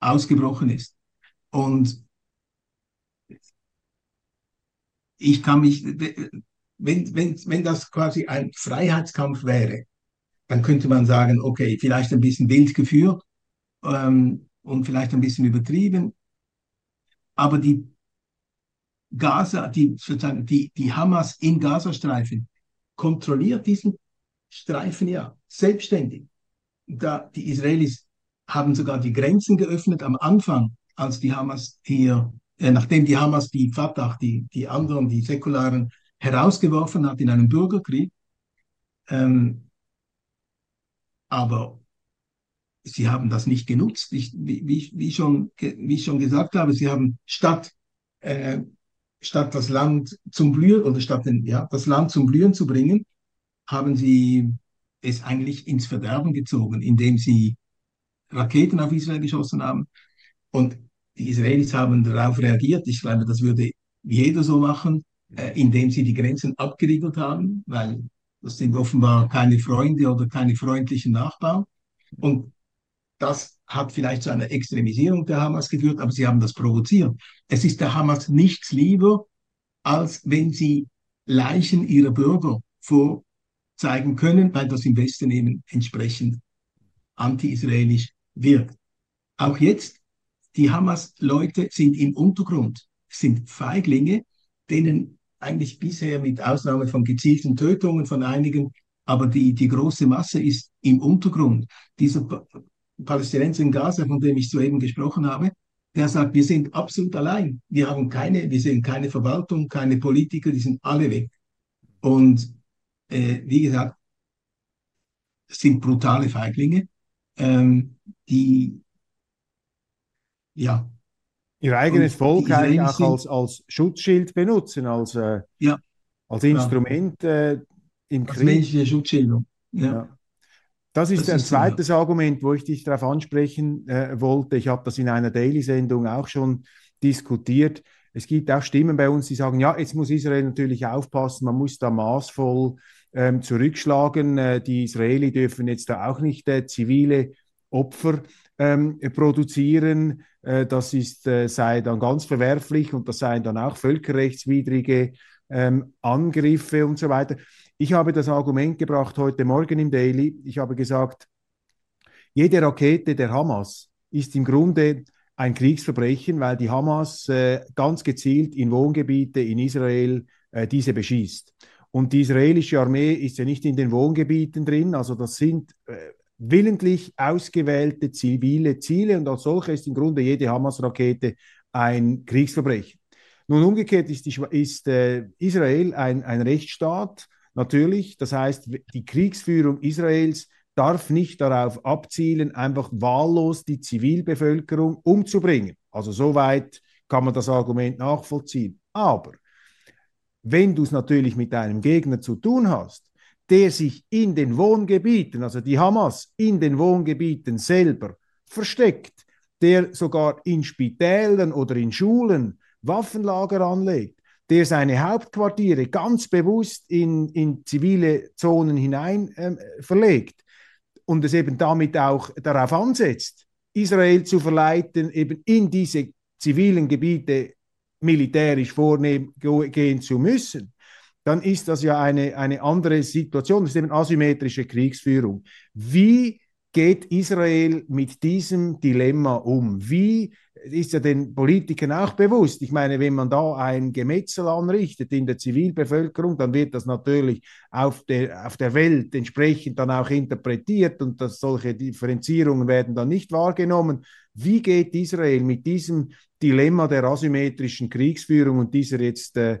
ausgebrochen ist. Und ich kann mich, wenn, wenn, wenn das quasi ein Freiheitskampf wäre, dann könnte man sagen, okay, vielleicht ein bisschen wild geführt ähm, und vielleicht ein bisschen übertrieben, aber die Gaza, die, sozusagen die, die Hamas im Gazastreifen kontrolliert diesen Streifen ja selbstständig. Da, die Israelis haben sogar die Grenzen geöffnet am Anfang, als die Hamas hier äh, nachdem die Hamas die Fatah, die, die anderen, die Säkularen, herausgeworfen hat in einem Bürgerkrieg. Ähm, aber sie haben das nicht genutzt. Ich, wie, wie, schon, wie ich schon gesagt habe, sie haben statt, äh, statt das Land zum Blühen oder statt den, ja, das Land zum Blühen zu bringen, haben sie es eigentlich ins Verderben gezogen, indem sie Raketen auf Israel geschossen haben. Und die Israelis haben darauf reagiert. Ich glaube, das würde jeder so machen, äh, indem sie die Grenzen abgeriegelt haben, weil das sind offenbar keine Freunde oder keine freundlichen Nachbarn. Und das hat vielleicht zu einer Extremisierung der Hamas geführt, aber sie haben das provoziert. Es ist der Hamas nichts lieber, als wenn sie Leichen ihrer Bürger vorzeigen können, weil das im Westen eben entsprechend anti-israelisch wirkt. Auch jetzt die Hamas-Leute sind im Untergrund, sind Feiglinge, denen eigentlich bisher mit Ausnahme von gezielten Tötungen von einigen, aber die, die große Masse ist im Untergrund. Dieser pa Palästinenser in Gaza, von dem ich soeben gesprochen habe, der sagt, wir sind absolut allein. Wir haben keine, wir sehen keine Verwaltung, keine Politiker, die sind alle weg. Und äh, wie gesagt, das sind brutale Feiglinge, ähm, die ja. Ihr eigenes und Volk eigentlich auch als, als Schutzschild benutzen, als, äh, ja. als Instrument äh, im als Krieg. menschliche Schutzschildung. Ja. ja. Das ist das ein ist zweites so, Argument, wo ich dich darauf ansprechen äh, wollte. Ich habe das in einer Daily-Sendung auch schon diskutiert. Es gibt auch Stimmen bei uns, die sagen, ja, jetzt muss Israel natürlich aufpassen, man muss da maßvoll ähm, zurückschlagen. Äh, die Israeli dürfen jetzt da auch nicht äh, zivile Opfer ähm, produzieren. Äh, das ist, äh, sei dann ganz verwerflich und das seien dann auch völkerrechtswidrige ähm, Angriffe und so weiter. Ich habe das Argument gebracht heute Morgen im Daily. Ich habe gesagt, jede Rakete der Hamas ist im Grunde ein Kriegsverbrechen, weil die Hamas äh, ganz gezielt in Wohngebiete in Israel äh, diese beschießt. Und die israelische Armee ist ja nicht in den Wohngebieten drin. Also das sind äh, willentlich ausgewählte zivile Ziele. Und als solche ist im Grunde jede Hamas-Rakete ein Kriegsverbrechen. Nun umgekehrt ist, die, ist äh, Israel ein, ein Rechtsstaat, natürlich. Das heißt, die Kriegsführung Israels darf nicht darauf abzielen, einfach wahllos die Zivilbevölkerung umzubringen. Also soweit kann man das Argument nachvollziehen. Aber wenn du es natürlich mit einem Gegner zu tun hast, der sich in den Wohngebieten, also die Hamas in den Wohngebieten selber versteckt, der sogar in Spitälern oder in Schulen Waffenlager anlegt, der seine Hauptquartiere ganz bewusst in, in zivile Zonen hinein äh, verlegt und es eben damit auch darauf ansetzt, Israel zu verleiten, eben in diese zivilen Gebiete militärisch vornehmen gehen zu müssen, dann ist das ja eine, eine andere Situation. Das ist eben asymmetrische Kriegsführung. Wie geht Israel mit diesem Dilemma um? Wie ist ja den Politikern auch bewusst. Ich meine, wenn man da ein Gemetzel anrichtet in der Zivilbevölkerung, dann wird das natürlich auf der, auf der Welt entsprechend dann auch interpretiert und dass solche Differenzierungen werden dann nicht wahrgenommen. Wie geht Israel mit diesem Dilemma der asymmetrischen Kriegsführung und dieser jetzt äh,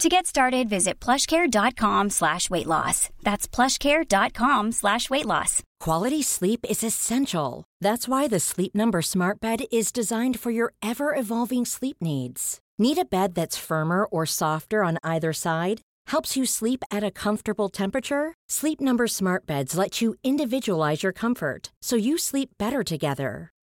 To get started, visit plushcare.com slash weight loss. That's plushcare.com slash weight loss. Quality sleep is essential. That's why the Sleep Number Smart Bed is designed for your ever-evolving sleep needs. Need a bed that's firmer or softer on either side? Helps you sleep at a comfortable temperature? Sleep Number Smart Beds let you individualize your comfort so you sleep better together.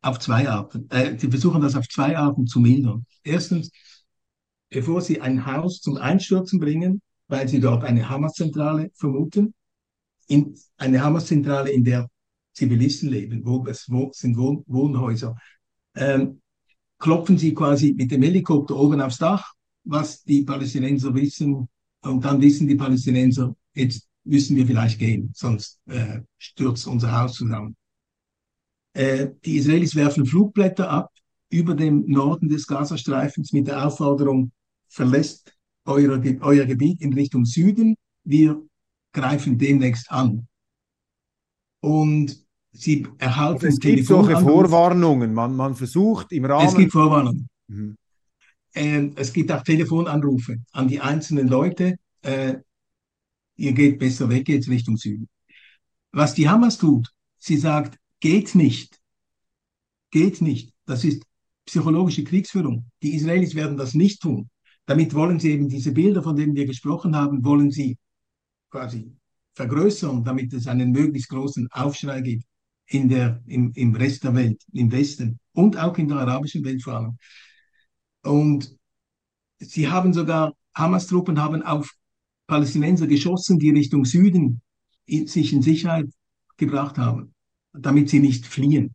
auf zwei Arten. Äh, sie versuchen das auf zwei Arten zu mildern. Erstens, bevor sie ein Haus zum Einstürzen bringen, weil sie dort eine Hamas-Zentrale vermuten, in eine Hamas-Zentrale, in der Zivilisten leben, wo es wo, sind Wohn Wohnhäuser, ähm, klopfen sie quasi mit dem Helikopter oben aufs Dach, was die Palästinenser wissen, und dann wissen die Palästinenser, jetzt müssen wir vielleicht gehen, sonst äh, stürzt unser Haus zusammen. Äh, die Israelis werfen Flugblätter ab über dem Norden des Gazastreifens mit der Aufforderung, verlässt euer, euer Gebiet in Richtung Süden, wir greifen demnächst an. Und sie erhalten Es gibt solche Vorwarnungen, man, man versucht im Rahmen... Es gibt Vorwarnungen. Mhm. Äh, es gibt auch Telefonanrufe an die einzelnen Leute, äh, ihr geht besser weg, jetzt Richtung Süden. Was die Hamas tut, sie sagt, Geht nicht. Geht nicht. Das ist psychologische Kriegsführung. Die Israelis werden das nicht tun. Damit wollen sie eben diese Bilder, von denen wir gesprochen haben, wollen sie quasi vergrößern, damit es einen möglichst großen Aufschrei gibt in der, im, im Rest der Welt, im Westen und auch in der arabischen Welt vor allem. Und sie haben sogar, Hamas-Truppen haben auf Palästinenser geschossen, die Richtung Süden in, sich in Sicherheit gebracht haben damit sie nicht fliehen.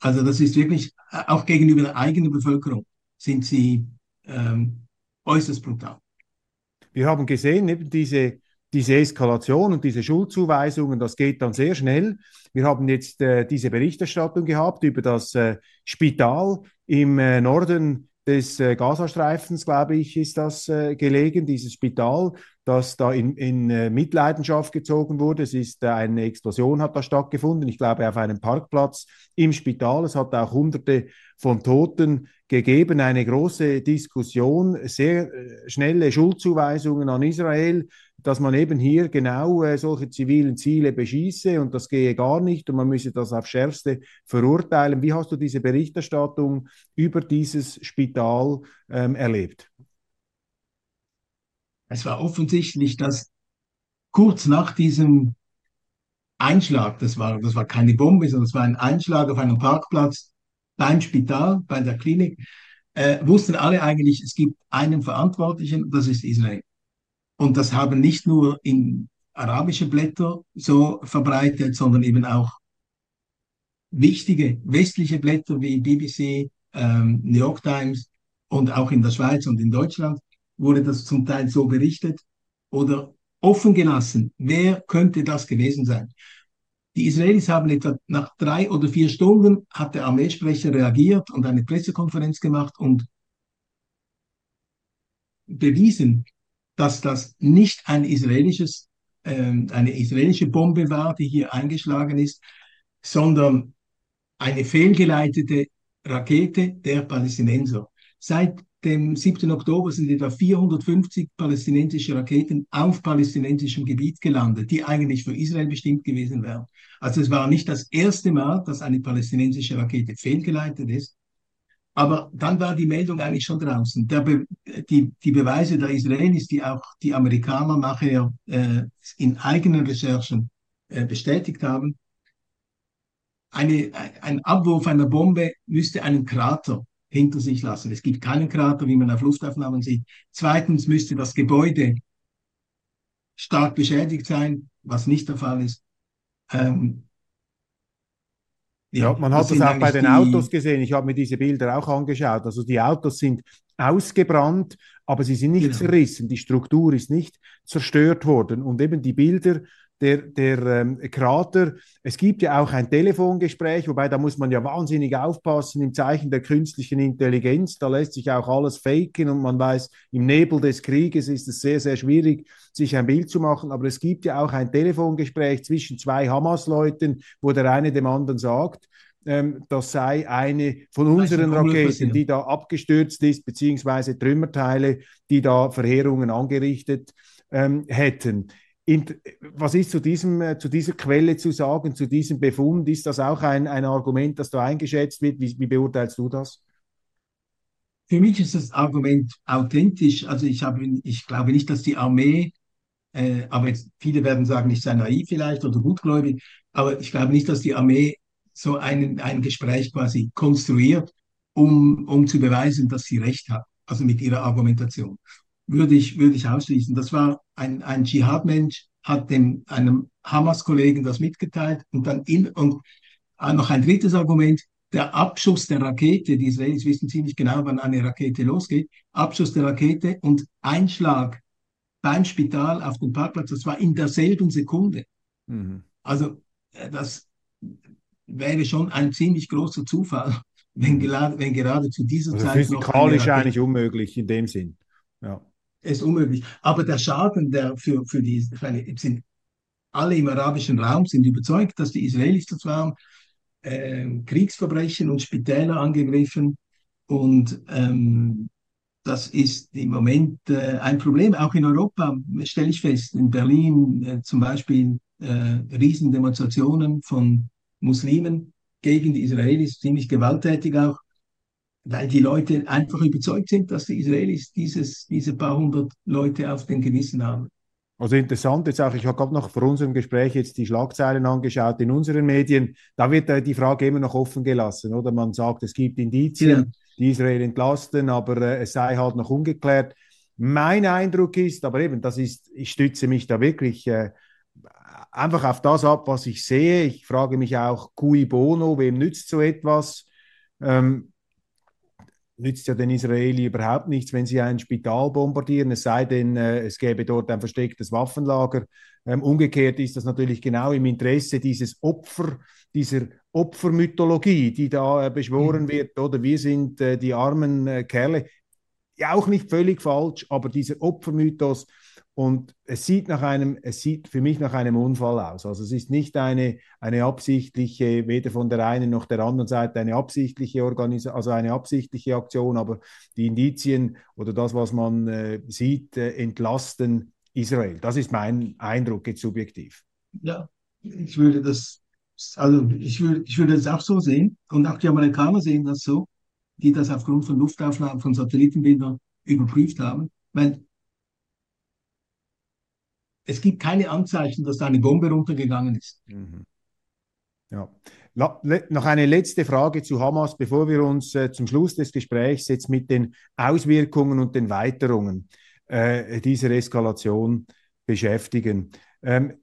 Also das ist wirklich, äh, auch gegenüber der eigenen Bevölkerung sind sie ähm, äußerst brutal. Wir haben gesehen, eben diese, diese Eskalation und diese Schuldzuweisungen, das geht dann sehr schnell. Wir haben jetzt äh, diese Berichterstattung gehabt über das äh, Spital im äh, Norden des äh, Gazastreifens, glaube ich, ist das äh, gelegen, dieses Spital, das da in, in äh, Mitleidenschaft gezogen wurde. Es ist äh, eine Explosion hat da stattgefunden, ich glaube auf einem Parkplatz im Spital. Es hat auch Hunderte von Toten gegeben, eine große Diskussion, sehr äh, schnelle Schuldzuweisungen an Israel. dass man eben hier genau solche zivilen Ziele beschieße und das gehe gar nicht und man müsse das auf schärfste verurteilen. Wie hast du diese Berichterstattung über dieses Spital ähm, erlebt? Es war offensichtlich, dass kurz nach diesem Einschlag, das war, das war keine Bombe, sondern es war ein Einschlag auf einem Parkplatz beim Spital, bei der Klinik, äh, wussten alle eigentlich, es gibt einen Verantwortlichen, das ist Israel. Und das haben nicht nur in arabische Blätter so verbreitet, sondern eben auch wichtige westliche Blätter wie BBC, ähm, New York Times und auch in der Schweiz und in Deutschland wurde das zum Teil so berichtet oder offen gelassen. Wer könnte das gewesen sein? Die Israelis haben etwa nach drei oder vier Stunden hat der Armeesprecher reagiert und eine Pressekonferenz gemacht und bewiesen, dass das nicht ein israelisches, äh, eine israelische Bombe war, die hier eingeschlagen ist, sondern eine fehlgeleitete Rakete der Palästinenser. Seit dem 7. Oktober sind etwa 450 palästinensische Raketen auf palästinensischem Gebiet gelandet, die eigentlich für Israel bestimmt gewesen wären. Also es war nicht das erste Mal, dass eine palästinensische Rakete fehlgeleitet ist, aber dann war die Meldung eigentlich schon draußen. Be die, die, Beweise der Israelis, die auch die Amerikaner nachher äh, in eigenen Recherchen äh, bestätigt haben, eine, ein Abwurf einer Bombe müsste einen Krater hinter sich lassen. Es gibt keinen Krater, wie man auf Luftaufnahmen sieht. Zweitens müsste das Gebäude stark beschädigt sein, was nicht der Fall ist. Ähm, ja, man hat das, das auch bei den Autos gesehen. Ich habe mir diese Bilder auch angeschaut. Also die Autos sind ausgebrannt, aber sie sind nicht genau. zerrissen. Die Struktur ist nicht zerstört worden. Und eben die Bilder der, der ähm, Krater. Es gibt ja auch ein Telefongespräch, wobei da muss man ja wahnsinnig aufpassen im Zeichen der künstlichen Intelligenz. Da lässt sich auch alles faken und man weiß, im Nebel des Krieges ist es sehr, sehr schwierig, sich ein Bild zu machen. Aber es gibt ja auch ein Telefongespräch zwischen zwei Hamas-Leuten, wo der eine dem anderen sagt, ähm, das sei eine von unseren Raketen, die da abgestürzt ist, beziehungsweise Trümmerteile, die da Verheerungen angerichtet ähm, hätten. Was ist zu, diesem, äh, zu dieser Quelle zu sagen, zu diesem Befund? Ist das auch ein, ein Argument, das da eingeschätzt wird? Wie, wie beurteilst du das? Für mich ist das Argument authentisch. Also ich, habe, ich glaube nicht, dass die Armee, äh, aber jetzt, viele werden sagen, ich sei naiv vielleicht oder gutgläubig, aber ich glaube nicht, dass die Armee so einen, ein Gespräch quasi konstruiert, um, um zu beweisen, dass sie recht hat, also mit ihrer Argumentation würde ich, würde ich ausschließen. Das war ein, ein Dschihad-Mensch, hat dem, einem Hamas-Kollegen das mitgeteilt und dann in, und noch ein drittes Argument, der Abschuss der Rakete, die Israelis wissen ziemlich genau, wann eine Rakete losgeht, Abschuss der Rakete und Einschlag beim Spital auf dem Parkplatz, das war in derselben Sekunde. Mhm. Also äh, das wäre schon ein ziemlich großer Zufall, wenn, wenn gerade zu dieser also Zeit. Physikalisch eigentlich unmöglich in dem Sinn. Ja ist unmöglich. Aber der Schaden, der für, für die sind alle im arabischen Raum sind überzeugt, dass die Israelis das waren, äh, Kriegsverbrechen und Spitäler angegriffen. Und ähm, das ist im Moment äh, ein Problem. Auch in Europa stelle ich fest, in Berlin äh, zum Beispiel äh, Riesendemonstrationen von Muslimen gegen die Israelis, ziemlich gewalttätig auch weil die Leute einfach überzeugt sind, dass die Israelis dieses, diese paar hundert Leute auf den Gewissen haben. Also interessant jetzt auch, ich habe gerade noch vor unserem Gespräch jetzt die Schlagzeilen angeschaut in unseren Medien, da wird äh, die Frage immer noch offen gelassen, oder? Man sagt, es gibt Indizien, ja. die Israel entlasten, aber äh, es sei halt noch ungeklärt. Mein Eindruck ist, aber eben, das ist, ich stütze mich da wirklich äh, einfach auf das ab, was ich sehe. Ich frage mich auch, cui bono, wem nützt so etwas? Ähm, nützt ja den Israeli überhaupt nichts, wenn sie ein Spital bombardieren, es sei denn, äh, es gäbe dort ein verstecktes Waffenlager. Ähm, umgekehrt ist das natürlich genau im Interesse dieses Opfer, dieser Opfermythologie, die da äh, beschworen mhm. wird, oder wir sind äh, die armen Kerle. Ja, auch nicht völlig falsch, aber dieser Opfermythos, und es sieht nach einem, es sieht für mich nach einem Unfall aus. Also es ist nicht eine, eine absichtliche, weder von der einen noch der anderen Seite eine absichtliche Organisation, also eine absichtliche Aktion, aber die Indizien oder das, was man äh, sieht, äh, entlasten Israel. Das ist mein Eindruck jetzt subjektiv. Ja, ich würde das, also ich würde, ich würde das auch so sehen und auch die Amerikaner sehen das so, die das aufgrund von Luftaufnahmen von Satellitenbildern überprüft haben, weil es gibt keine Anzeichen, dass da eine Bombe runtergegangen ist. Mhm. Ja. Noch eine letzte Frage zu Hamas, bevor wir uns äh, zum Schluss des Gesprächs jetzt mit den Auswirkungen und den Weiterungen äh, dieser Eskalation beschäftigen. Ähm,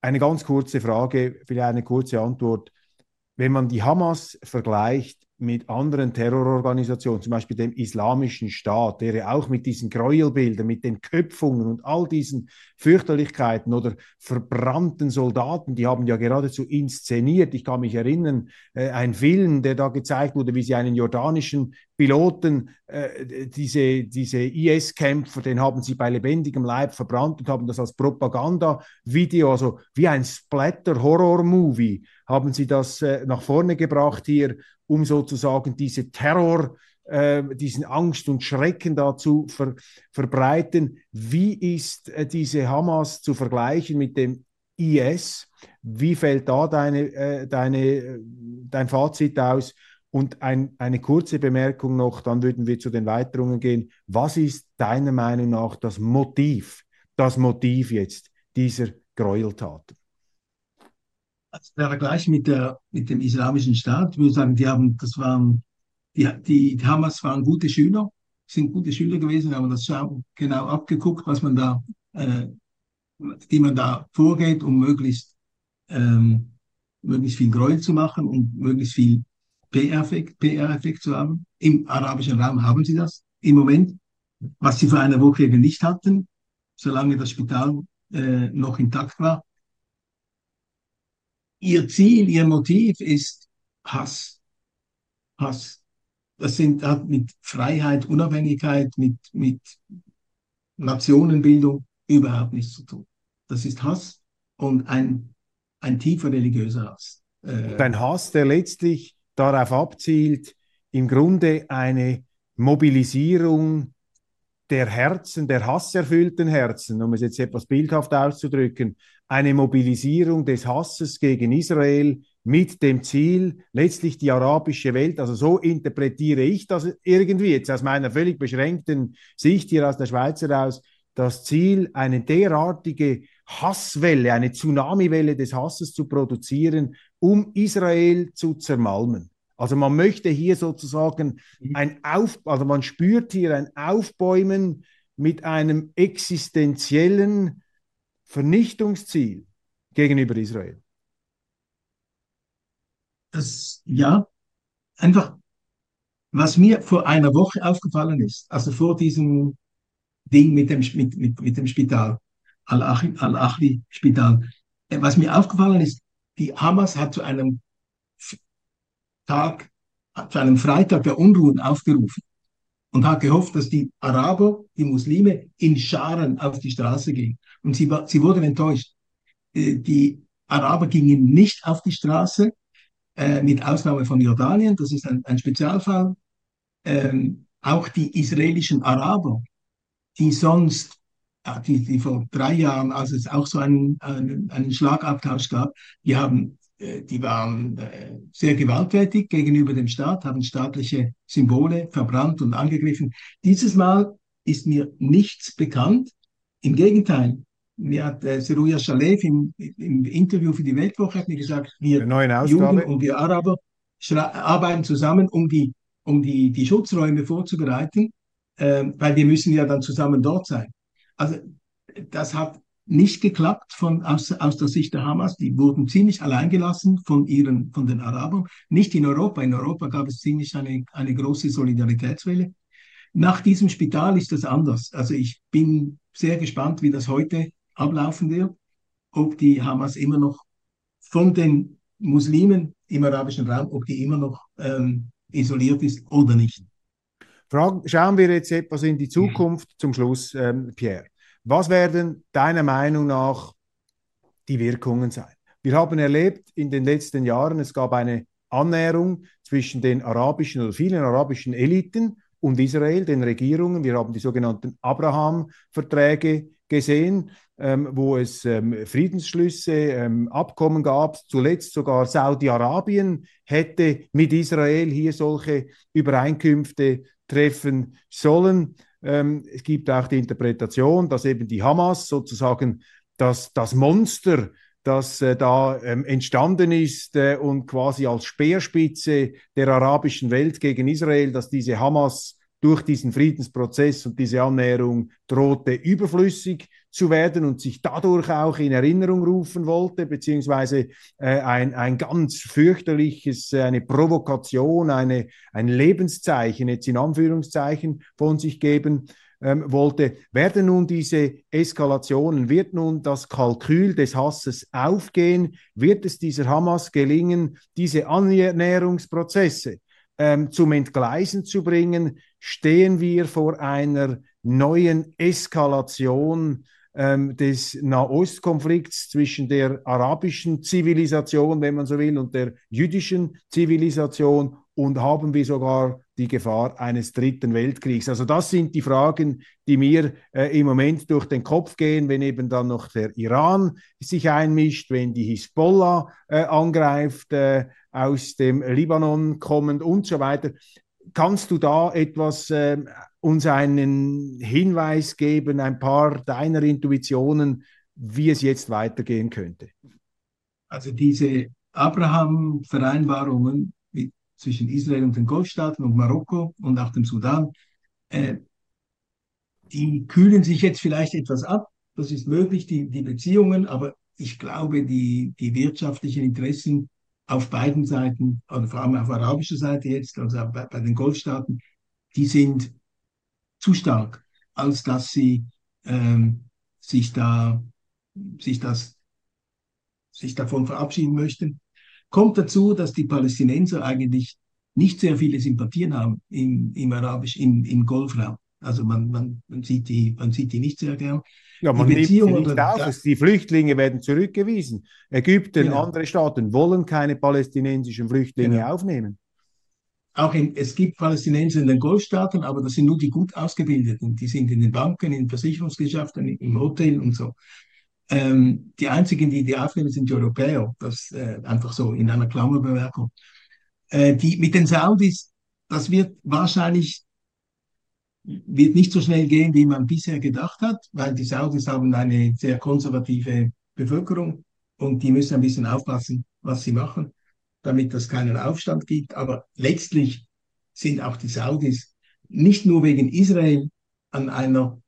eine ganz kurze Frage, vielleicht eine kurze Antwort. Wenn man die Hamas vergleicht mit anderen Terrororganisationen, zum Beispiel dem Islamischen Staat, der ja auch mit diesen Gräuelbildern, mit den Köpfungen und all diesen Fürchterlichkeiten oder verbrannten Soldaten, die haben ja geradezu inszeniert. Ich kann mich erinnern, äh, ein Film, der da gezeigt wurde, wie sie einen jordanischen Piloten, äh, diese, diese IS-Kämpfer, den haben sie bei lebendigem Leib verbrannt und haben das als Propaganda-Video, also wie ein Splatter-Horror-Movie, haben sie das äh, nach vorne gebracht hier um sozusagen diese Terror, äh, diesen Angst und Schrecken da zu ver verbreiten. Wie ist äh, diese Hamas zu vergleichen mit dem IS? Wie fällt da deine, äh, deine, äh, dein Fazit aus? Und ein, eine kurze Bemerkung noch, dann würden wir zu den Weiterungen gehen. Was ist deiner Meinung nach das Motiv, das Motiv jetzt dieser Gräueltaten? Also der Vergleich mit, der, mit dem Islamischen Staat, ich würde sagen, die haben, das waren, die, die, Hamas waren gute Schüler, sind gute Schüler gewesen, haben das genau abgeguckt, was man da, äh, wie man da vorgeht, um möglichst, ähm, möglichst viel Gräuel zu machen und möglichst viel PR-Effekt PR zu haben. Im arabischen Raum haben sie das im Moment, was sie vor einer Woche eben nicht hatten, solange das Spital äh, noch intakt war ihr Ziel, ihr Motiv ist Hass. Hass. Das sind, hat mit Freiheit, Unabhängigkeit, mit, mit Nationenbildung überhaupt nichts zu tun. Das ist Hass und ein, ein tiefer religiöser Hass. Äh, ein Hass, der letztlich darauf abzielt, im Grunde eine Mobilisierung der Herzen, der hasserfüllten Herzen, um es jetzt etwas bildhaft auszudrücken, eine Mobilisierung des Hasses gegen Israel mit dem Ziel, letztlich die arabische Welt, also so interpretiere ich das irgendwie jetzt aus meiner völlig beschränkten Sicht hier aus der Schweiz heraus, das Ziel, eine derartige Hasswelle, eine Tsunamiwelle des Hasses zu produzieren, um Israel zu zermalmen. Also man möchte hier sozusagen mhm. ein Auf, also man spürt hier ein Aufbäumen mit einem existenziellen Vernichtungsziel gegenüber Israel. Das, ja, einfach, was mir vor einer Woche aufgefallen ist, also vor diesem Ding mit dem, mit, mit, mit dem Spital, Al-Achli-Spital, äh, was mir aufgefallen ist, die Hamas hat zu einem Tag, zu einem Freitag der Unruhen aufgerufen und hat gehofft, dass die Araber, die Muslime in Scharen auf die Straße gehen. Und sie, sie wurden enttäuscht. Äh, die Araber gingen nicht auf die Straße, äh, mit Ausnahme von Jordanien, das ist ein, ein Spezialfall. Ähm, auch die israelischen Araber, die sonst, die, die vor drei Jahren, als es auch so einen, einen, einen Schlagabtausch gab, die haben die waren äh, sehr gewalttätig gegenüber dem Staat, haben staatliche Symbole verbrannt und angegriffen. Dieses Mal ist mir nichts bekannt. Im Gegenteil, mir hat äh, Seruja Shalev im, im, Interview für die Weltwoche hat mir gesagt, wir Juden und wir Araber arbeiten zusammen, um die, um die, die Schutzräume vorzubereiten, äh, weil wir müssen ja dann zusammen dort sein. Also das hat nicht geklappt von, aus, aus der Sicht der Hamas. Die wurden ziemlich alleingelassen von, ihren, von den Arabern. Nicht in Europa. In Europa gab es ziemlich eine, eine große Solidaritätswelle. Nach diesem Spital ist das anders. Also ich bin sehr gespannt, wie das heute ablaufen wird, ob die Hamas immer noch von den Muslimen im arabischen Raum, ob die immer noch ähm, isoliert ist oder nicht. Frage, schauen wir jetzt etwas in die Zukunft zum Schluss, ähm, Pierre. Was werden deiner Meinung nach die Wirkungen sein? Wir haben erlebt in den letzten Jahren, es gab eine Annäherung zwischen den arabischen oder vielen arabischen Eliten und Israel, den Regierungen. Wir haben die sogenannten Abraham-Verträge gesehen, ähm, wo es ähm, Friedensschlüsse, ähm, Abkommen gab, zuletzt sogar Saudi-Arabien hätte mit Israel hier solche Übereinkünfte treffen sollen. Ähm, es gibt auch die Interpretation, dass eben die Hamas sozusagen das, das Monster, das äh, da ähm, entstanden ist äh, und quasi als Speerspitze der arabischen Welt gegen Israel, dass diese Hamas durch diesen Friedensprozess und diese Annäherung drohte überflüssig zu werden und sich dadurch auch in Erinnerung rufen wollte, beziehungsweise äh, ein, ein ganz fürchterliches, äh, eine Provokation, eine, ein Lebenszeichen, jetzt in Anführungszeichen, von sich geben ähm, wollte. Werden nun diese Eskalationen, wird nun das Kalkül des Hasses aufgehen? Wird es dieser Hamas gelingen, diese Annäherungsprozesse ähm, zum Entgleisen zu bringen? Stehen wir vor einer neuen Eskalation ähm, des Nahostkonflikts zwischen der arabischen Zivilisation, wenn man so will, und der jüdischen Zivilisation und haben wir sogar die Gefahr eines dritten Weltkriegs? Also das sind die Fragen, die mir äh, im Moment durch den Kopf gehen, wenn eben dann noch der Iran sich einmischt, wenn die Hisbollah äh, angreift, äh, aus dem Libanon kommend und so weiter. Kannst du da etwas äh, uns einen Hinweis geben, ein paar deiner Intuitionen, wie es jetzt weitergehen könnte? Also diese Abraham-Vereinbarungen zwischen Israel und den Golfstaaten und Marokko und auch dem Sudan, äh, die kühlen sich jetzt vielleicht etwas ab. Das ist möglich, die, die Beziehungen, aber ich glaube, die, die wirtschaftlichen Interessen auf beiden Seiten, oder vor allem auf arabischer Seite jetzt, also bei, bei den Golfstaaten, die sind zu stark, als dass sie ähm, sich da sich das sich davon verabschieden möchten. Kommt dazu, dass die Palästinenser eigentlich nicht sehr viele Sympathien haben im, im Arabisch, im, im Golfraum. Also man, man, man, sieht die, man sieht die nicht sehr gern. Ja, man nimmt sie nicht auf. Die Flüchtlinge werden zurückgewiesen. Ägypten, genau. andere Staaten wollen keine palästinensischen Flüchtlinge genau. aufnehmen. Auch in, es gibt Palästinenser in den Golfstaaten, aber das sind nur die gut ausgebildeten. Die sind in den Banken, in Versicherungsgesellschaften, im Hotel und so. Ähm, die einzigen, die die aufnehmen, sind die Europäer. Das äh, einfach so in einer Klammerbemerkung. Äh, die mit den Saudis, das wird wahrscheinlich wird nicht so schnell gehen, wie man bisher gedacht hat, weil die Saudis haben eine sehr konservative Bevölkerung und die müssen ein bisschen aufpassen, was sie machen, damit es keinen Aufstand gibt. Aber letztlich sind auch die Saudis nicht nur wegen Israel an einer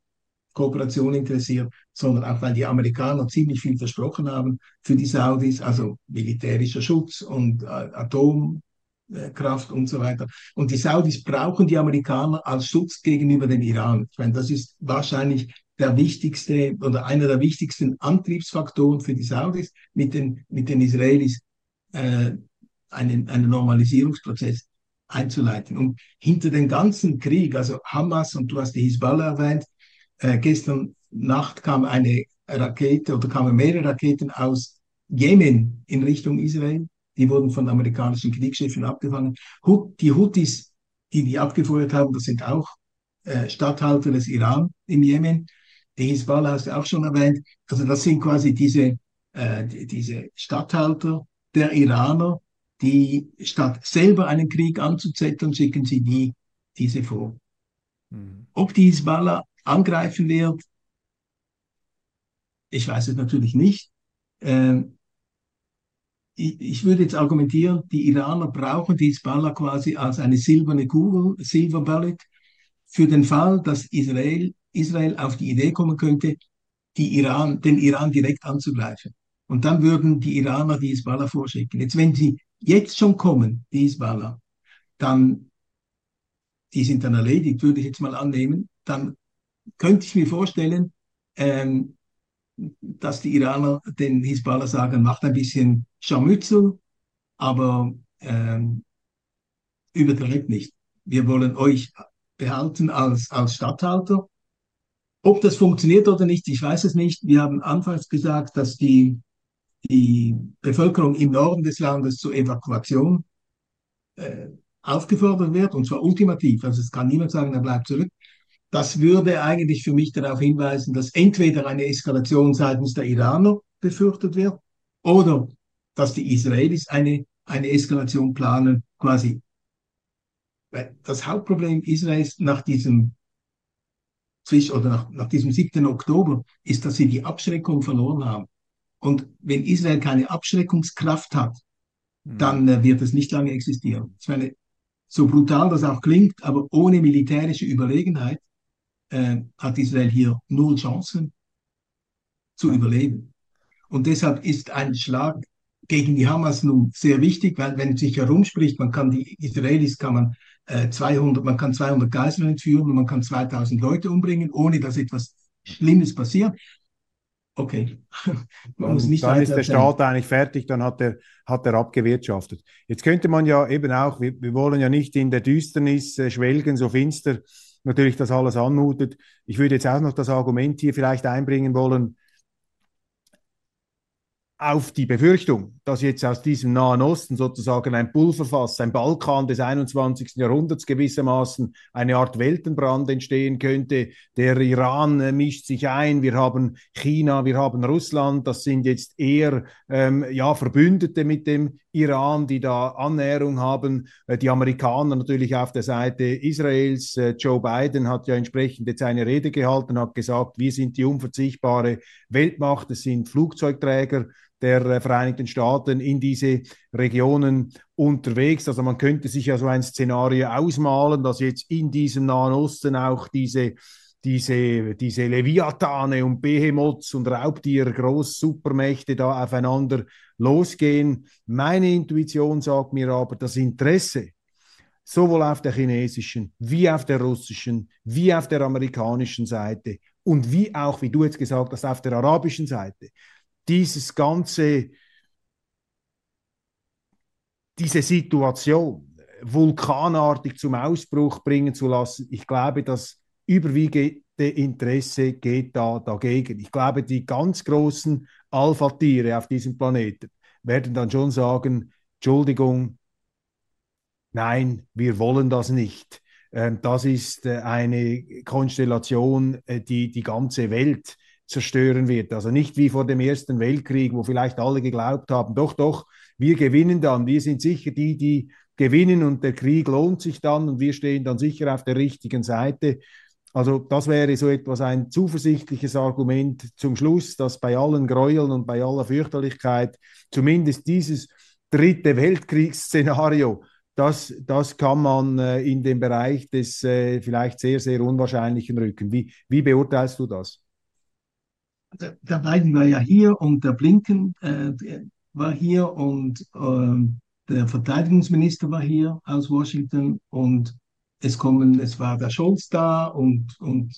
Kooperation interessiert, sondern auch weil die Amerikaner ziemlich viel versprochen haben für die Saudis, also militärischer Schutz und äh, Atom, Kraft und so weiter. Und die Saudis brauchen die Amerikaner als Schutz gegenüber dem Iran. Ich meine, das ist wahrscheinlich der wichtigste oder einer der wichtigsten Antriebsfaktoren für die Saudis, mit den, mit den Israelis äh, einen, einen Normalisierungsprozess einzuleiten. Und hinter dem ganzen Krieg, also Hamas und du hast die Hisbollah erwähnt, äh, gestern Nacht kam eine Rakete oder kamen mehrere Raketen aus Jemen in Richtung Israel die wurden von amerikanischen Kriegsschiffen abgefangen. Die Houthis, die die abgefeuert haben, das sind auch äh, Statthalter des Iran im Jemen. Die Hisbollah hast du auch schon erwähnt. Also das sind quasi diese, äh, die, diese Statthalter der Iraner, die statt selber einen Krieg anzuzetteln, schicken sie die, diese vor. Mhm. Ob die Hisbollah angreifen wird, ich weiß es natürlich nicht. Ähm, ich würde jetzt argumentieren, die Iraner brauchen die Hisbollah quasi als eine silberne Kugel, Silver Bullet, für den Fall, dass Israel, Israel auf die Idee kommen könnte, die Iran, den Iran direkt anzugreifen. Und dann würden die Iraner die Hisbollah vorschicken. Jetzt, wenn sie jetzt schon kommen, die Hisbollah, dann, die sind dann erledigt, würde ich jetzt mal annehmen, dann könnte ich mir vorstellen, ähm, dass die Iraner den Hisbollah sagen, macht ein bisschen Scharmützel, aber ähm, übertreibt nicht. Wir wollen euch behalten als, als Statthalter. Ob das funktioniert oder nicht, ich weiß es nicht. Wir haben anfangs gesagt, dass die, die Bevölkerung im Norden des Landes zur Evakuation äh, aufgefordert wird, und zwar ultimativ. Also es kann niemand sagen, er bleibt zurück. Das würde eigentlich für mich darauf hinweisen, dass entweder eine Eskalation seitens der Iraner befürchtet wird oder dass die Israelis eine, eine Eskalation planen, quasi. Das Hauptproblem Israels nach diesem oder nach, nach diesem 7. Oktober ist, dass sie die Abschreckung verloren haben. Und wenn Israel keine Abschreckungskraft hat, hm. dann äh, wird es nicht lange existieren. Ich meine, so brutal das auch klingt, aber ohne militärische Überlegenheit äh, hat Israel hier null Chancen zu überleben. Und deshalb ist ein Schlag gegen die Hamas nun sehr wichtig, weil wenn es sich herumspricht, man kann die Israelis kann man äh, 200, man kann 200 Geiseln entführen und man kann 2000 Leute umbringen, ohne dass etwas Schlimmes passiert. Okay. [LAUGHS] man muss nicht dann ist der Staat eigentlich fertig, dann hat er, hat er abgewirtschaftet. Jetzt könnte man ja eben auch, wir, wir wollen ja nicht in der Düsternis äh, schwelgen, so finster natürlich das alles anmutet. Ich würde jetzt auch noch das Argument hier vielleicht einbringen wollen, auf die Befürchtung, dass jetzt aus diesem Nahen Osten sozusagen ein Pulverfass, ein Balkan des 21. Jahrhunderts gewissermaßen eine Art Weltenbrand entstehen könnte. Der Iran äh, mischt sich ein, wir haben China, wir haben Russland, das sind jetzt eher ähm, ja, Verbündete mit dem Iran, die da Annäherung haben. Äh, die Amerikaner natürlich auf der Seite Israels. Äh, Joe Biden hat ja entsprechend jetzt eine Rede gehalten, hat gesagt, wir sind die unverzichtbare Weltmacht, es sind Flugzeugträger der äh, Vereinigten Staaten in diese Regionen unterwegs. Also man könnte sich ja so ein Szenario ausmalen, dass jetzt in diesem Nahen Osten auch diese diese, diese Leviathane und Behemoths und Raubtiere, Groß-Supermächte da aufeinander losgehen. Meine Intuition sagt mir aber, das Interesse sowohl auf der chinesischen wie auf der russischen wie auf der amerikanischen Seite und wie auch, wie du jetzt gesagt hast, auf der arabischen Seite dieses ganze, diese Situation vulkanartig zum Ausbruch bringen zu lassen, ich glaube, das überwiegende Interesse geht da dagegen. Ich glaube, die ganz großen Alpha-Tiere auf diesem Planeten werden dann schon sagen, Entschuldigung, nein, wir wollen das nicht. Ähm, das ist äh, eine Konstellation, äh, die die ganze Welt zerstören wird. Also nicht wie vor dem Ersten Weltkrieg, wo vielleicht alle geglaubt haben, doch, doch, wir gewinnen dann, wir sind sicher die, die gewinnen und der Krieg lohnt sich dann und wir stehen dann sicher auf der richtigen Seite. Also das wäre so etwas ein zuversichtliches Argument zum Schluss, dass bei allen Gräueln und bei aller Fürchterlichkeit zumindest dieses dritte Weltkriegsszenario, das, das kann man äh, in den Bereich des äh, vielleicht sehr, sehr unwahrscheinlichen rücken. Wie, wie beurteilst du das? Der, der Biden war ja hier und der Blinken äh, war hier und äh, der Verteidigungsminister war hier aus Washington und es kommen, es war der Scholz da und, und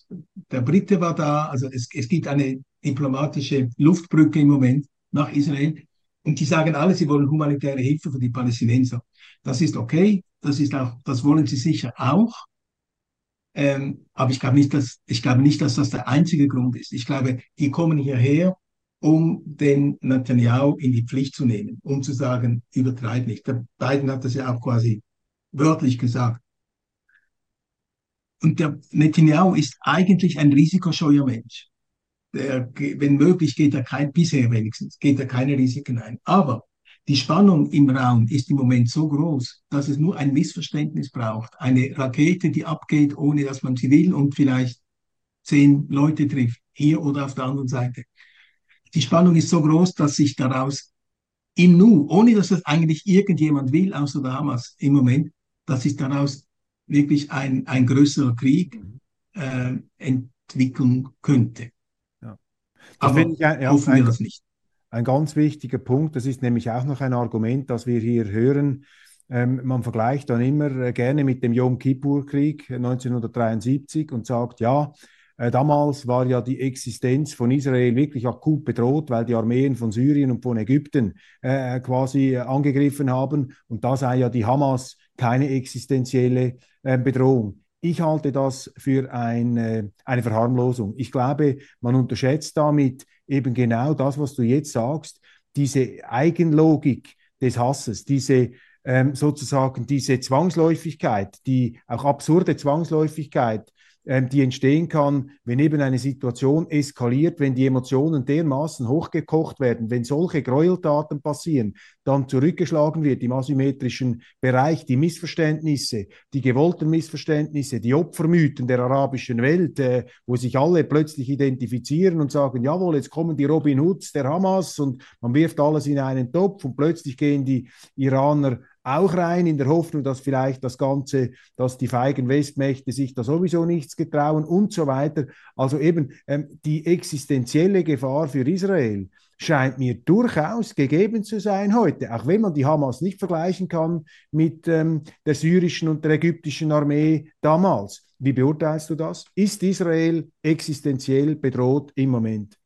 der Brite war da. Also es, es gibt eine diplomatische Luftbrücke im Moment nach Israel. Und die sagen alle, sie wollen humanitäre Hilfe für die Palästinenser. Das ist okay. Das ist auch, das wollen sie sicher auch. Ähm, aber ich glaube nicht, dass, ich glaube nicht, dass das der einzige Grund ist. Ich glaube, die kommen hierher, um den Netanyahu in die Pflicht zu nehmen, um zu sagen, übertreib nicht. Der Biden hat das ja auch quasi wörtlich gesagt. Und der Netanyahu ist eigentlich ein risikoscheuer Mensch. Der, wenn möglich, geht er kein, bisher wenigstens, geht er keine Risiken ein. Aber die Spannung im Raum ist im Moment so groß, dass es nur ein Missverständnis braucht. Eine Rakete, die abgeht, ohne dass man sie will und vielleicht zehn Leute trifft, hier oder auf der anderen Seite. Die Spannung ist so groß, dass sich daraus im Nu, ohne dass das eigentlich irgendjemand will, außer der Hamas im Moment, dass sich daraus wirklich ein, ein größerer Krieg äh, entwickeln könnte. Ja. Aber ich, ja, hoffen wir das nicht ein ganz wichtiger Punkt. Das ist nämlich auch noch ein Argument, das wir hier hören. Ähm, man vergleicht dann immer äh, gerne mit dem Yom Kippur-Krieg 1973 und sagt, ja, äh, damals war ja die Existenz von Israel wirklich akut bedroht, weil die Armeen von Syrien und von Ägypten äh, quasi angegriffen haben. Und da sei ja die Hamas keine existenzielle äh, Bedrohung. Ich halte das für eine, eine Verharmlosung. Ich glaube, man unterschätzt damit eben genau das, was du jetzt sagst, diese Eigenlogik des Hasses, diese ähm, sozusagen diese Zwangsläufigkeit, die auch absurde Zwangsläufigkeit die entstehen kann, wenn eben eine Situation eskaliert, wenn die Emotionen dermaßen hochgekocht werden, wenn solche Gräueltaten passieren, dann zurückgeschlagen wird im asymmetrischen Bereich, die Missverständnisse, die gewollten Missverständnisse, die Opfermythen der arabischen Welt, äh, wo sich alle plötzlich identifizieren und sagen, jawohl, jetzt kommen die Robin Hoods der Hamas und man wirft alles in einen Topf und plötzlich gehen die Iraner auch rein, in der Hoffnung, dass vielleicht das Ganze, dass die feigen Westmächte sich da sowieso nichts getrauen und so weiter. Also eben ähm, die existenzielle Gefahr für Israel scheint mir durchaus gegeben zu sein heute, auch wenn man die Hamas nicht vergleichen kann mit ähm, der syrischen und der ägyptischen Armee damals. Wie beurteilst du das? Ist Israel existenziell bedroht im Moment?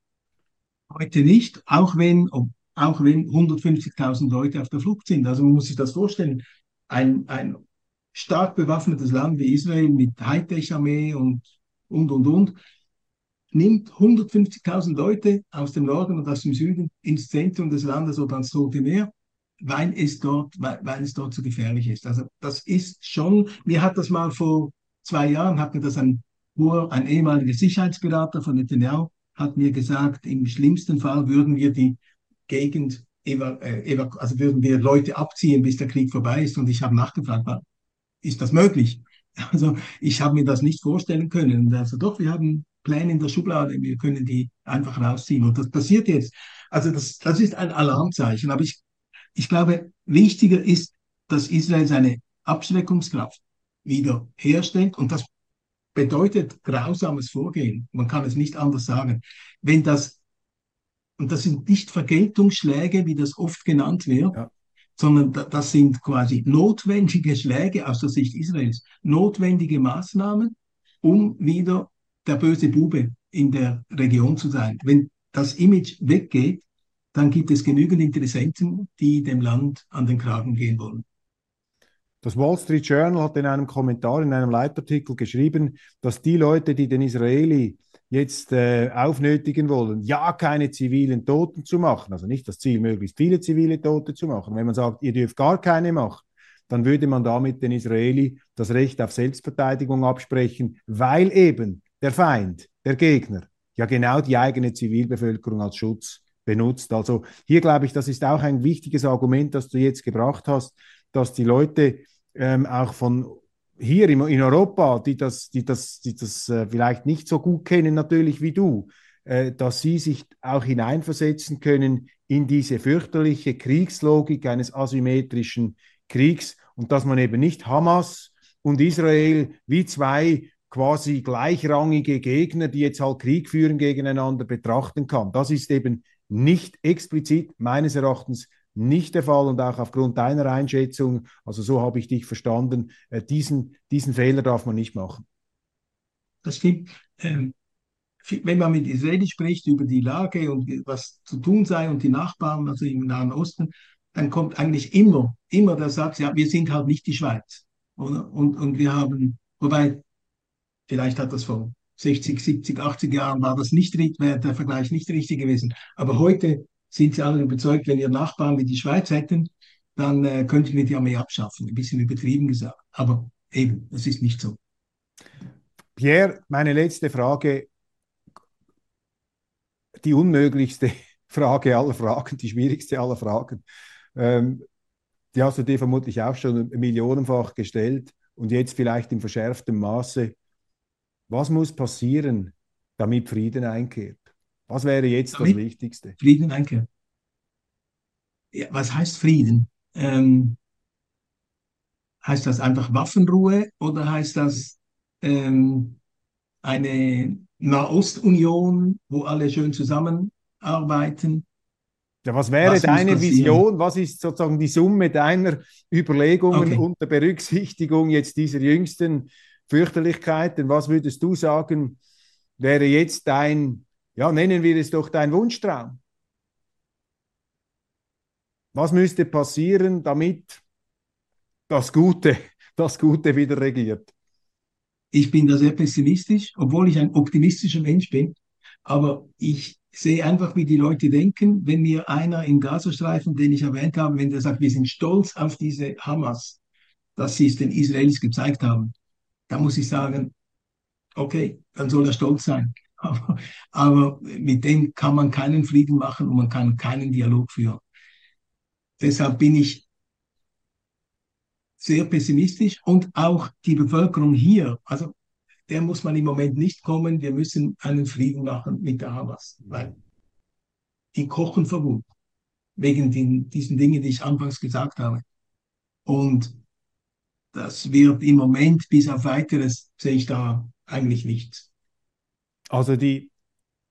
Heute nicht, auch wenn, auch wenn 150.000 Leute auf der Flucht sind. Also man muss sich das vorstellen, ein, ein stark bewaffnetes Land wie Israel mit Hightech-Armee und, und, und, und, nimmt 150.000 Leute aus dem Norden und aus dem Süden ins Zentrum des Landes oder ans Tote Meer, weil es dort, weil, weil es dort so gefährlich ist. Also das ist schon, mir hat das mal vor zwei Jahren, hat mir das ein, ein ehemaliger Sicherheitsberater von Netanyahu, hat mir gesagt, im schlimmsten Fall würden wir die Gegend, äh, also würden wir Leute abziehen, bis der Krieg vorbei ist. Und ich habe nachgefragt, ist das möglich? [LAUGHS] Also ich habe mir das nicht vorstellen können. Also doch, wir haben Pläne in der Schublade, wir können die einfach rausziehen. Und das passiert jetzt. Also das, das ist ein Alarmzeichen. Aber ich, ich glaube, wichtiger ist, dass Israel seine Abschreckungskraft wieder herstellt. Und das bedeutet grausames Vorgehen. Man kann es nicht anders sagen. Wenn das und das sind nicht Vergeltungsschläge, wie das oft genannt wird, ja. sondern das sind quasi notwendige Schläge aus der Sicht Israels, notwendige Maßnahmen, um wieder der böse Bube in der Region zu sein. Wenn das Image weggeht, dann gibt es genügend Interessenten, die dem Land an den Kragen gehen wollen. Das Wall Street Journal hat in einem Kommentar, in einem Leitartikel geschrieben, dass die Leute, die den Israeli jetzt äh, aufnötigen wollen, ja keine zivilen Toten zu machen, also nicht das Ziel, möglichst viele zivile Tote zu machen. Wenn man sagt, ihr dürft gar keine machen, dann würde man damit den Israeli das Recht auf Selbstverteidigung absprechen, weil eben der Feind, der Gegner, ja genau die eigene Zivilbevölkerung als Schutz benutzt. Also hier glaube ich, das ist auch ein wichtiges Argument, das du jetzt gebracht hast, dass die Leute ähm, auch von hier in, in Europa, die das, die das, die das äh, vielleicht nicht so gut kennen, natürlich wie du, äh, dass sie sich auch hineinversetzen können in diese fürchterliche Kriegslogik eines asymmetrischen Kriegs und dass man eben nicht Hamas und Israel wie zwei quasi gleichrangige Gegner, die jetzt halt Krieg führen gegeneinander, betrachten kann. Das ist eben nicht explizit meines Erachtens nicht der Fall und auch aufgrund deiner Einschätzung, also so habe ich dich verstanden, äh, diesen, diesen Fehler darf man nicht machen. Das stimmt. Ähm, wenn man mit Israeli spricht über die Lage und was zu tun sei und die Nachbarn, also im Nahen Osten, dann kommt eigentlich immer, immer der Satz, ja, wir sind halt nicht die Schweiz. Oder? Und, und wir haben, wobei, vielleicht hat das vor 60, 70, 80 Jahren war das nicht, der Vergleich nicht richtig gewesen. Aber heute sind sie alle überzeugt, wenn wir Nachbarn wie die Schweiz hätten, dann äh, könnten wir die Armee abschaffen. Ein bisschen übertrieben gesagt. Aber eben, das ist nicht so. Pierre, meine letzte Frage, die unmöglichste [LAUGHS] Frage aller Fragen, die schwierigste aller Fragen. Ähm, die hast du dir vermutlich auch schon millionenfach gestellt und jetzt vielleicht in verschärftem Maße. Was muss passieren, damit Frieden einkehrt? Was wäre jetzt Damit das Wichtigste? Frieden, danke. Ja, was heißt Frieden? Ähm, heißt das einfach Waffenruhe oder heißt das ähm, eine Nahostunion, wo alle schön zusammenarbeiten? Ja, was wäre was deine Vision? Was ist sozusagen die Summe deiner Überlegungen okay. unter Berücksichtigung jetzt dieser jüngsten Fürchterlichkeiten? Was würdest du sagen, wäre jetzt dein ja, nennen wir es doch dein Wunschtraum. Was müsste passieren, damit das Gute, [LAUGHS] das Gute wieder regiert? Ich bin da sehr pessimistisch, obwohl ich ein optimistischer Mensch bin. Aber ich sehe einfach, wie die Leute denken. Wenn mir einer im Gazastreifen, den ich erwähnt habe, wenn der sagt, wir sind stolz auf diese Hamas, dass sie es den Israelis gezeigt haben, dann muss ich sagen, okay, dann soll er stolz sein. Aber, aber mit dem kann man keinen Frieden machen und man kann keinen Dialog führen. Deshalb bin ich sehr pessimistisch und auch die Bevölkerung hier, also der muss man im Moment nicht kommen. Wir müssen einen Frieden machen mit der Hamas, weil die kochen verwund wegen den, diesen Dingen, die ich anfangs gesagt habe. Und das wird im Moment bis auf weiteres sehe ich da eigentlich nichts. Also die,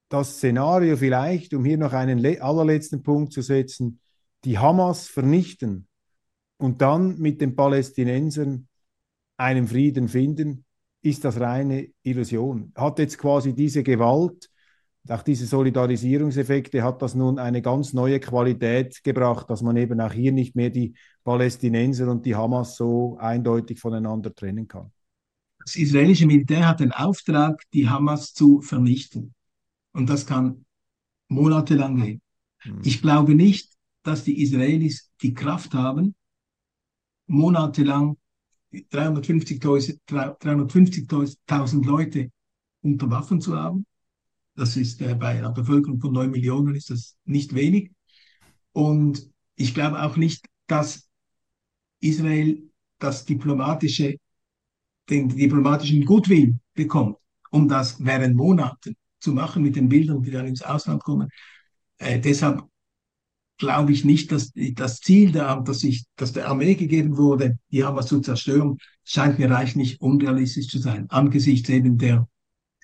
das Szenario vielleicht, um hier noch einen allerletzten Punkt zu setzen, die Hamas vernichten und dann mit den Palästinensern einen Frieden finden, ist das reine Illusion. Hat jetzt quasi diese Gewalt, auch diese Solidarisierungseffekte, hat das nun eine ganz neue Qualität gebracht, dass man eben auch hier nicht mehr die Palästinenser und die Hamas so eindeutig voneinander trennen kann. Das israelische Militär hat den Auftrag, die Hamas zu vernichten. Und das kann monatelang gehen. Hm. Ich glaube nicht, dass die Israelis die Kraft haben, monatelang 350.000 350 Leute unter Waffen zu haben. Das ist äh, bei einer Bevölkerung von 9 Millionen ist das nicht wenig. Und ich glaube auch nicht, dass Israel das diplomatische, den diplomatischen Gutwill bekommt, um das während Monaten zu machen mit den Bildern, die dann ins Ausland kommen. Äh, deshalb glaube ich nicht, dass das Ziel, der, dass, ich, dass der Armee gegeben wurde, die Hamas zu zerstören, scheint mir reichlich unrealistisch zu sein, angesichts eben der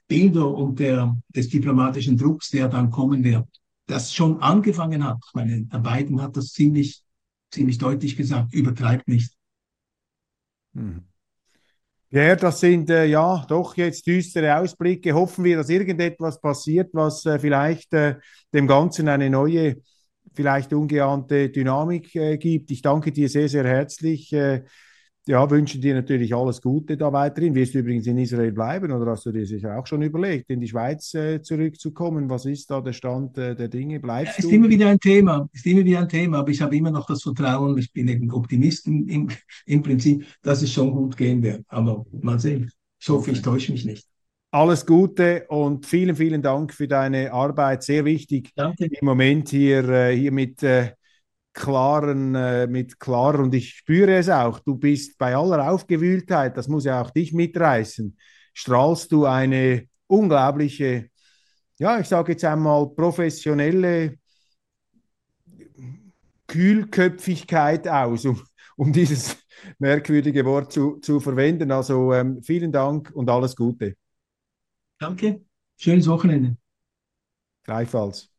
Bilder und der, des diplomatischen Drucks, der dann kommen wird, das schon angefangen hat. Ich meine, der Biden hat das ziemlich, ziemlich deutlich gesagt, übertreibt nicht. Hm. Ja, das sind äh, ja doch jetzt düstere Ausblicke. Hoffen wir, dass irgendetwas passiert, was äh, vielleicht äh, dem Ganzen eine neue vielleicht ungeahnte Dynamik äh, gibt. Ich danke dir sehr, sehr herzlich. Ja, wünsche dir natürlich alles Gute da weiterhin. Wirst du übrigens in Israel bleiben oder hast du dir sicher auch schon überlegt, in die Schweiz äh, zurückzukommen? Was ist da der Stand äh, der Dinge? Bleibst ja, ist du? immer wieder ein Thema, ist immer wieder ein Thema, aber ich habe immer noch das Vertrauen, ich bin eben Optimist im, im Prinzip, dass es schon gut gehen wird. Aber mal sehen. Ich hoffe, ich täusche mich nicht. Alles Gute und vielen, vielen Dank für deine Arbeit. Sehr wichtig Danke. im Moment hier, äh, hier mit äh, klaren, äh, mit klar und ich spüre es auch. Du bist bei aller Aufgewühltheit, das muss ja auch dich mitreißen, strahlst du eine unglaubliche, ja, ich sage jetzt einmal professionelle Kühlköpfigkeit aus, um, um dieses merkwürdige Wort zu, zu verwenden. Also ähm, vielen Dank und alles Gute. Danke. Schönes Wochenende. Gleichfalls.